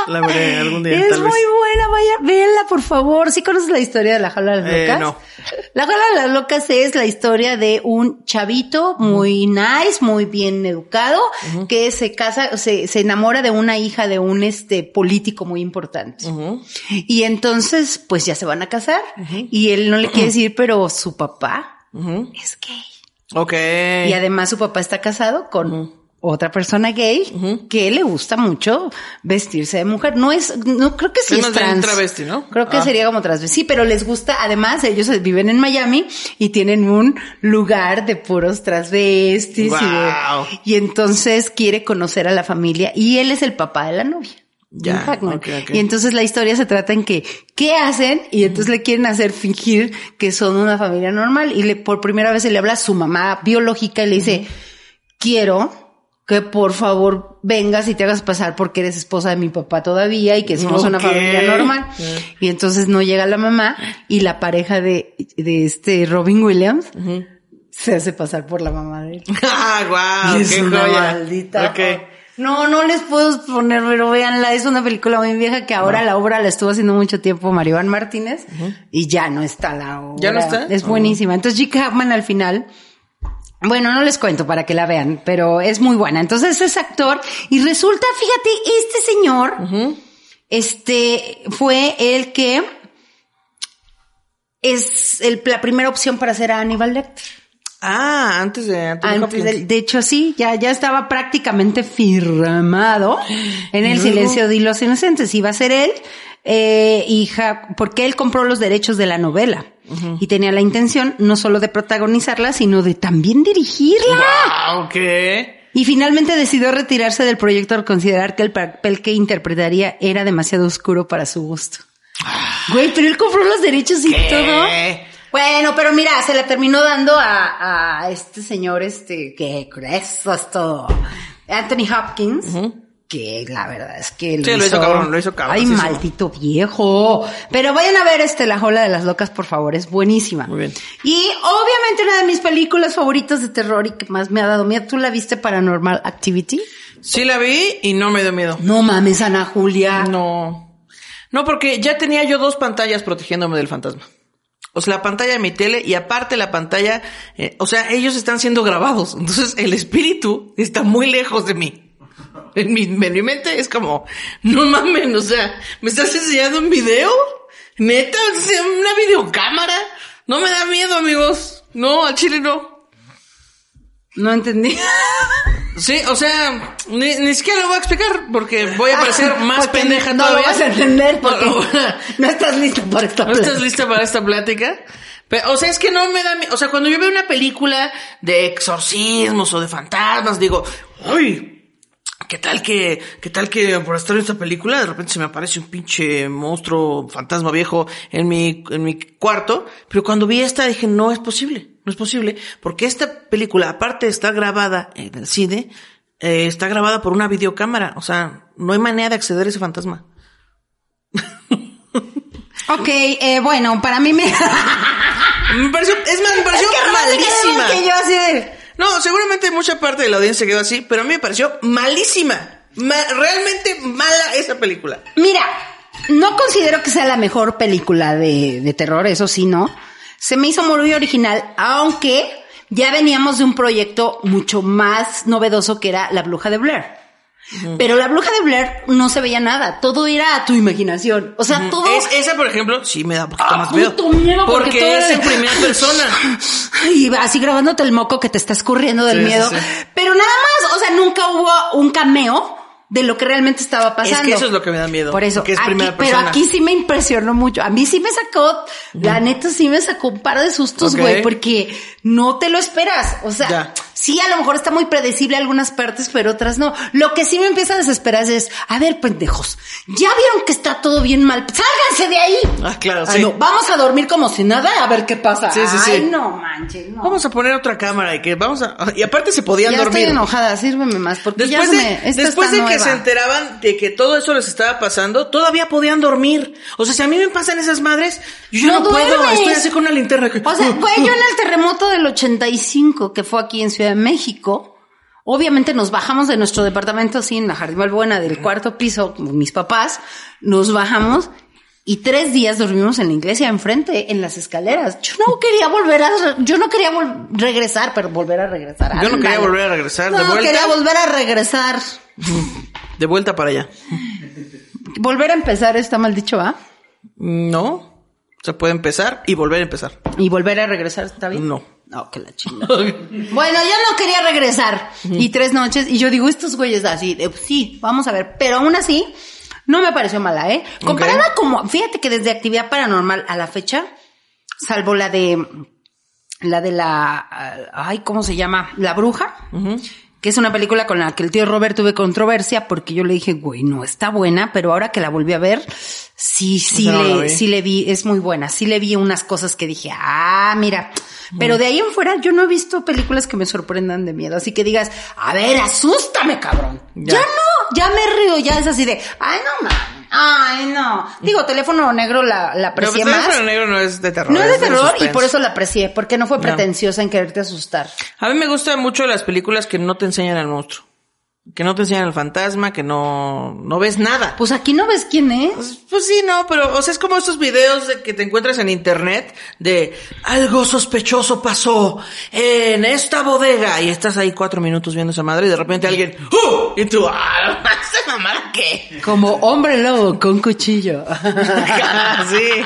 La veré algún día, Es tal muy vez. buena, vaya, véanla por favor. ¿Sí conoces la historia de La jaula de las Eh, locas? no. La jaula de las locas es la historia de un chavito muy nice, muy bien educado, que se casa, se, se enamora de una hija de un este político muy importante. Y entonces, pues ya se van a casar y él no le quiere decir, pero su papá es gay. Ok. Y además su papá está casado con otra persona gay que le gusta mucho vestirse de mujer. No es, no creo que sí Es es, trans. travesti, ¿no? Creo que Ah. sería como transvesti. Sí, pero les gusta, además ellos viven en Miami y tienen un lugar de puros transvestis y, de- y entonces quiere conocer a la familia y él es el papá de la novia. Ya. Y entonces la historia se trata en que, ¿qué hacen? Y entonces le quieren hacer fingir que son una familia normal. Y le, por primera vez se le habla a su mamá biológica y le dice, quiero que por favor vengas y te hagas pasar porque eres esposa de mi papá todavía y que somos una familia normal. Y entonces no llega la mamá y la pareja de, de este Robin Williams se hace pasar por la mamá de él. ah, guau, Y es qué una joya. maldita. No, no les puedo poner, pero véanla, es una película muy vieja que ahora la obra la estuvo haciendo mucho tiempo Maribán Martínez y ya no está la obra. ¿Ya no está? Es buenísima. Entonces Jake Hackman al final, bueno, no les cuento para que la vean, pero es muy buena. Entonces es actor y resulta, fíjate, este señor, este, fue el que es el- la primera opción para hacer a Aníbal Lecter. Ah, antes de Antes del- de hecho, sí, ya, ya estaba prácticamente firmado en el silencio de los inocentes. Iba a ser él, eh, hija, porque él compró los derechos de la novela y tenía la intención no solo de protagonizarla, sino de también dirigirla. Wow, ¿qué? Y finalmente decidió retirarse del proyecto al considerar que el papel que interpretaría era demasiado oscuro para su gusto. Güey, pero él compró los derechos y todo. Bueno, pero mira, se la terminó dando a, a este señor, este, que eso es todo. Anthony Hopkins, que la verdad es que Sí, lo hizo cabrón, lo hizo cabrón, Ay, maldito viejo. Pero vayan a ver este La Jola de las Locas, por favor, es buenísima. Muy bien. Y obviamente una de mis películas favoritas de terror y que más me ha dado miedo, ¿tú la viste Paranormal Activity? Sí la vi y no me dio miedo. No mames, Ana Julia. No. No, porque ya tenía yo dos pantallas protegiéndome del fantasma. O sea, la pantalla de mi tele y aparte la pantalla, eh, o sea, ellos están siendo grabados. Entonces el espíritu está muy lejos de mí. En mi, en mi mente es como, no mames, o sea, ¿me estás enseñando un video? ¿Neta? ¿Me estás enseñando ¿Una videocámara? No me da miedo, amigos. No, al chile no. No entendí. Sí, o sea, ni, ni siquiera lo voy a explicar porque voy a parecer más Porque pendeja no todavía. lo vas a entender porque No, no, estás lista para esta ¿No estás plática. lista para esta plática? Pero, o sea, es que no me da miedo. O sea, cuando yo veo una película de exorcismos o de fantasmas, digo, uy, ¿qué tal que, qué tal que por estar en esta película de repente se me aparece un pinche monstruo, fantasma viejo en mi, en mi cuarto? Pero cuando vi esta dije, no es posible, no es posible, porque esta película, aparte de estar grabada en el cine, eh, está grabada por una videocámara. O sea, no hay manera de acceder a ese fantasma. Ok, eh, bueno, para mí me... Me pareció, es más, me pareció Es que malísima. que yo así de... No, seguramente mucha parte de la audiencia quedó así, pero a mí me pareció malísima. Ma- realmente mala esa película. Mira, no considero que sea la mejor película de, de terror, eso sí, ¿no? Se me hizo muy original, aunque ya veníamos de un proyecto mucho más novedoso que era La Bruja de Blair. Pero la bruja de Blair no se veía nada, todo era a tu imaginación. O sea, todo... Es, esa, por ejemplo, sí me da un poquito Ah, más miedo. miedo, porque porque todo es en primera persona. Y así grabándote el moco que te está escurriendo del Sí, miedo. sí. Pero nada más, o sea, nunca hubo un cameo de lo que realmente estaba pasando. Es que eso es lo que me da miedo. Por eso, Que es aquí- primera pero persona. aquí sí me impresionó mucho. A mí sí me sacó, la neta sí me sacó un par de sustos, güey, porque no te lo esperas. O sea, Ya. Sí, a lo mejor está muy predecible algunas partes, pero otras no. Lo que sí me empieza a desesperar es, a ver, pendejos, ya vieron que está todo bien mal. Sálganse de ahí. Ah, claro, Ah, sí. no, vamos a dormir como si nada, a ver qué pasa. Sí, sí, sí. Ay, no manches, no. Vamos a poner otra cámara y que vamos a... Y aparte se podían ya dormir. estoy enojada, sírveme más, porque Después ya de, me, después de que se enteraban de que todo eso les estaba pasando, todavía podían dormir. O sea, si a mí me pasan esas madres, yo ya No no, puedo. Estoy así con una linterna. que- O sea, güey, yo en el terremoto del 85, que fue aquí en Ciudad de México, obviamente nos bajamos de nuestro departamento así en la Jardín Balbuena del cuarto piso, con mis papás, nos bajamos y tres días dormimos en la iglesia enfrente, en las escaleras. Yo no quería volver a, yo no quería regresar, pero volver a regresar. Yo no quería volver a regresar. No, de vuelta. quería volver a regresar. De vuelta para allá. Volver a empezar está mal dicho, ¿ah? No. Se puede empezar y volver a empezar. Y volver a regresar, ¿está bien? No. No, que la chingada. Bueno, ya no quería regresar. Y tres noches, y yo digo, estos güeyes así, de, sí, vamos a ver. Pero aún así, no me pareció mala, ¿eh? Comparada como, fíjate que desde actividad paranormal a la fecha, salvo la de, la de la, ah, ay, ¿cómo se llama? La bruja. Que es una película con la que el tío Robert tuve controversia porque yo le dije, güey, no está buena, pero ahora que la volví a ver, sí, sí, no le, sí le vi, es muy buena. Sí le vi unas cosas que dije, ah, mira. Pero de ahí en fuera yo no he visto películas que me sorprendan de miedo. Así que digas, a ver, asústame, cabrón. Ya, Ya. no, ya me río, ya es así de, ay, no mames. Ay, no. Digo, teléfono negro la, la Pero aprecié pues, más. Teléfono negro no es de terror. No es de terror y por eso la aprecié, porque no fue No. pretenciosa en quererte asustar. A mí me gustan mucho las películas que no te enseñan al monstruo. Que no te enseñan al fantasma, que no, no ves nada. Pues aquí no ves quién es. Pues, pues sí, no, pero, o sea, es como estos videos de que te encuentras en internet de algo sospechoso pasó en esta bodega y estás ahí cuatro minutos viendo esa madre y de repente alguien, ¡uh! Y tú, ¡ah! ¿Esta mamada qué? Como hombre lobo con cuchillo. sí.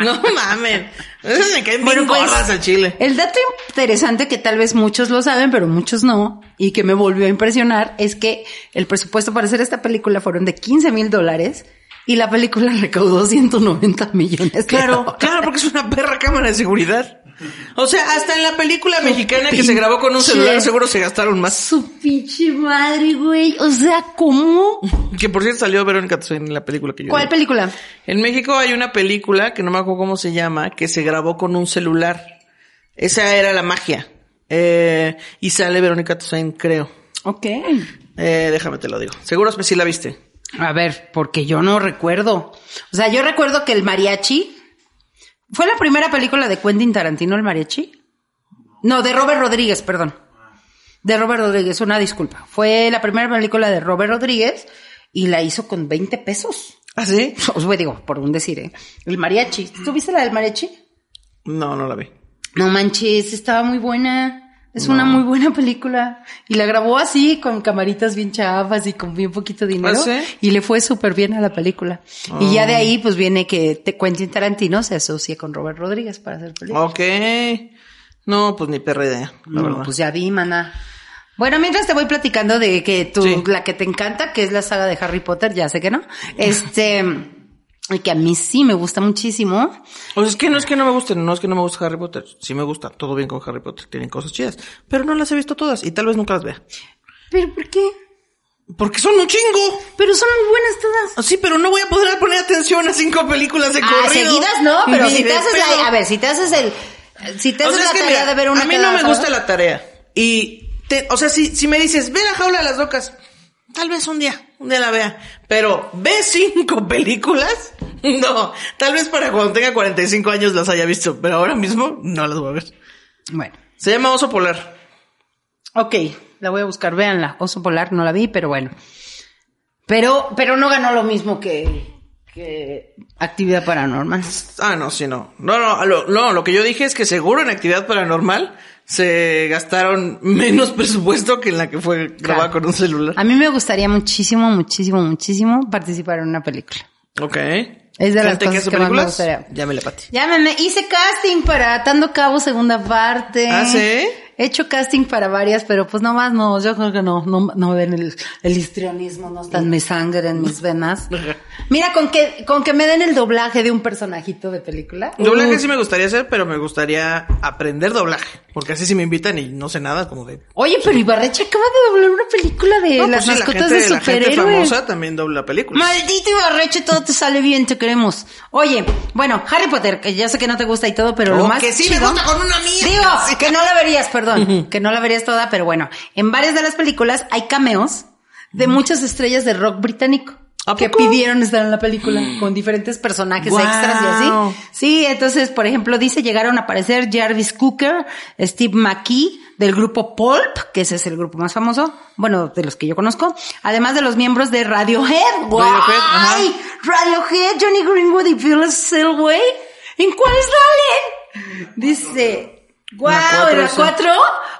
No mamen. Esas me caen Bueno, bien pues, al chile. El dato interesante que tal vez muchos lo saben, pero muchos no, y que me volvió a impresionar, es que el presupuesto para hacer esta película fueron de 15 mil dólares y la película recaudó 190 millones. Claro, claro, porque es una perra cámara de seguridad. O sea, hasta en la película mexicana que se grabó con un celular seguro se gastaron más. Su pinche madre, güey. O sea, ¿cómo? Que por cierto salió Verónica en la película que yo ¿Cuál vi. película? En México hay una película que no me acuerdo cómo se llama, que se grabó con un celular. Esa era la magia. Eh, y sale Verónica Toussaint, creo. Ok. Eh, déjame te lo digo. Seguro que sí la viste. A ver, porque yo no recuerdo. O sea, yo recuerdo que el mariachi fue la primera película de Quentin Tarantino, el mariachi. No, de Robert Rodríguez, perdón. De Robert Rodríguez, una disculpa. Fue la primera película de Robert Rodríguez y la hizo con 20 pesos. ¿Ah, sí? Os voy, digo, por un decir, ¿eh? El mariachi. ¿Tú viste la del mariachi? No, no la vi. No manches, estaba muy buena. Es una muy buena película. Y la grabó así, con camaritas bien chafas y con bien poquito dinero. ¿Ah, sí? Y le fue súper bien a la película. Y ya de ahí, pues viene que te Quentin Tarantino se asocia con Robert Rodríguez para hacer películas. Ok. No, pues ni perra idea, no, pues ya vi, maná. Bueno, mientras te voy platicando de que tú, Sí. la que te encanta, que es la saga de Harry Potter, ya sé que no. Este, y que a mí sí me gusta muchísimo. O sea, es que no es que no me gusten, no es que no me guste Harry Potter. Sí me gusta, todo bien con Harry Potter, tienen cosas chidas. Pero no las he visto todas y tal vez nunca las vea. ¿Pero por qué? Porque son un chingo. Pero son muy buenas todas. Sí, pero no voy a poder poner atención a cinco películas de Ah, corrido. seguidas no, pero si te haces la, a ver, si te haces el, si te O haces sea, es la tarea mira, de ver una a mí cada no me gusta la tarea. Y, te, o sea, si, si me dices, ve la jaula de las locas, tal vez un día, un día la vea. Pero, ¿ve cinco películas? No, tal vez para cuando tenga 45 años las haya visto, pero ahora mismo no las voy a ver. Bueno, Se llama Oso Polar. ok, la voy a buscar, véanla. Oso Polar no la vi, pero bueno. Pero, pero no ganó lo mismo que, que Actividad Paranormal. Ah, no, sí, no. No, no, lo, no, lo que yo dije es que seguro en actividad paranormal se gastaron menos presupuesto que en la que fue grabada Claro. con un celular. A mí me gustaría muchísimo, muchísimo, muchísimo participar en una película. Ok. Es de las cosas que más me gustaría. Llámele, Pati. Llámeme, hice casting para Atando Cabo segunda parte. ¿Ah, sí? He hecho casting para varias, pero pues nomás no, yo creo que no, no, no ven el, el histrionismo, no está en mi sangre, en mis venas. Mira, con que, con que me den el doblaje de un personajito de película. Doblaje Uh, sí me gustaría hacer, pero me gustaría aprender doblaje. Porque así si me invitan y no sé nada, como de... Oye, pero Ibarreche acaba de doblar una película de No, las pues sí, la gente, de la gente superhéroes. famosa también dobla películas. Maldito Ibarreche, todo te sale bien, te queremos. Oye, bueno, Harry Potter, que ya sé que no te gusta y todo, pero lo Oh, más que sí me gusta con una mía. Digo, que no la verías, perdón, que no la verías toda, pero bueno, en varias de las películas hay cameos de muchas estrellas de rock británico. ¿A que pidieron estar en la película con diferentes personajes Guau. extras y así. Sí, entonces, por ejemplo, dice llegaron a aparecer Jarvis Cooker, Steve McKee del grupo Pulp, que ese es el grupo más famoso, bueno, de los que yo conozco, además de los miembros de Radiohead. ¡Guay! Radiohead, ajá. Radiohead, Johnny Greenwood y Phil Selway. ¿En cuáles salen? Dice, cuatro, ¿en la sí. cuatro?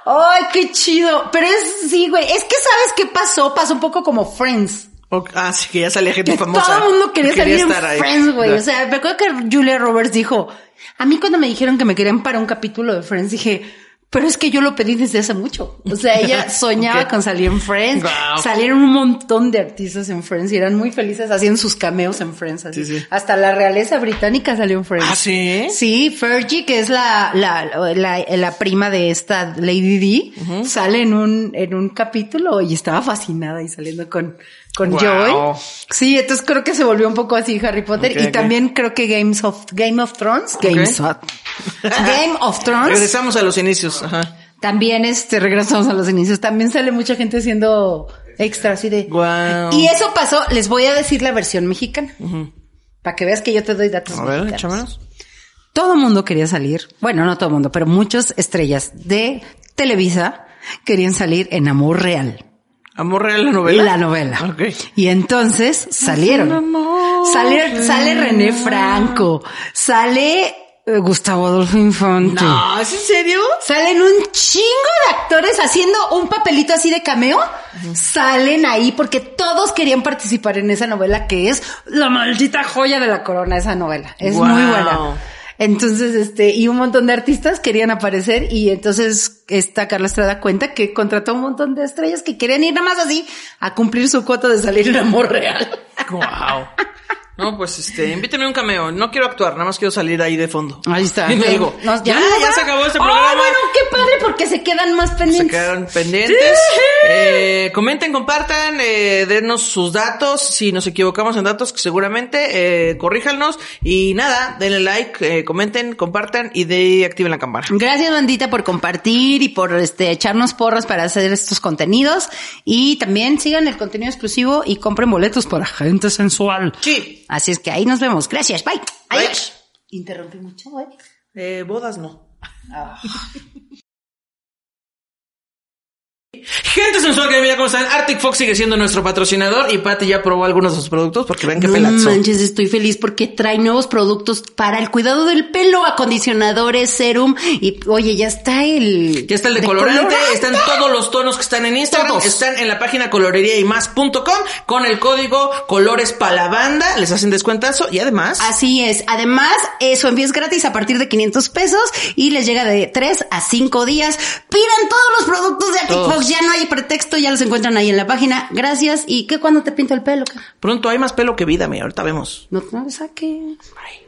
Ay, qué chido. Pero es, sí, güey, es que ¿sabes qué pasó? Pasó un poco como Friends. O- ah, sí, que ya salía gente Que famosa. todo el mundo quería, salir en. Friends, güey. O sea, me acuerdo que Julia Roberts dijo, a mí cuando me dijeron que me querían para un capítulo de Friends, dije, pero es que yo lo pedí desde hace mucho. O sea, ella soñaba con salir en Friends. Salieron un montón de artistas en Friends y eran muy felices haciendo sus cameos en Friends. así. Sí, sí. Hasta la realeza británica salió en Friends. ¿Ah, sí? Sí, Fergie, que es la, la, la, la prima de esta Lady D, sale en un, en un capítulo y estaba fascinada y saliendo con, con Wow. Joy. Sí, entonces creo que se volvió un poco así Harry Potter y también creo que Games of, Game of Thrones, Games of, Game of Thrones, Regresamos a los inicios. Ajá. también este, regresamos a los inicios, también sale mucha gente siendo Extra, así de. Guau. Y eso pasó, les voy a decir la versión mexicana. Para que veas que yo te doy datos A ver, échamelos. Todo mundo quería salir. Bueno, no todo mundo, pero muchas estrellas de Televisa querían salir en Amor Real. Amor real la novela. La novela. Ok. Y entonces salieron. Sale, sale René Franco. Sale eh, Gustavo Adolfo Infante. No, ¿es en serio? Salen un chingo de actores haciendo un papelito así de cameo. Salen ahí porque todos querían participar en esa novela que es la maldita joya de la corona, esa novela. Es Wow. muy buena. Entonces, este, y un montón de artistas querían aparecer y entonces esta Carla Estrada cuenta que contrató un montón de estrellas que querían ir nada más así a cumplir su cuota de salir en amor real. Wow. No, pues este, invíteme a un cameo. No quiero actuar, nada más quiero salir ahí de fondo. Ahí está. Y me digo, Nos- ya, ya va. se acabó este Oh, programa. bueno, qué padre porque se quedan más Se pendientes. quedaron pendientes. Eh, comenten, compartan, eh, denos sus datos. Si nos equivocamos en datos, que seguramente, eh, corríjanos. Y nada, denle like, eh, comenten, compartan y de activen la campana. Gracias, bandita, por compartir y por este echarnos porras para hacer estos contenidos. Y también sigan el contenido exclusivo y compren boletos para gente sensual. Sí. Así es que ahí nos vemos. Gracias. Bye. Bye. Adiós. Interrumpí mucho, güey. Eh, bodas no. Gente sensual que me cómo están. Arctic Fox sigue siendo nuestro patrocinador y Patty ya probó algunos de sus productos porque ven que No pelazo. manches, estoy feliz porque trae nuevos productos para el cuidado del pelo, acondicionadores, serum y oye, ya está el Ya está el de, colorante, están todos los tonos que están en Instagram, Todos. están en la página coloreriaymás.com con el código colores pa' la banda, les hacen descuentazo y además Así es. Además, eso envío es gratis a partir de 500 pesos y les llega de 3 a 5 días. Pidan todos los productos de Arctic Todos. Fox. Ya no hay pretexto, ya los encuentran ahí en la página. Gracias. ¿Y qué cuando te pinto el pelo? pronto hay más pelo que vida, mira, ahorita vemos. No, no le saques. Bye.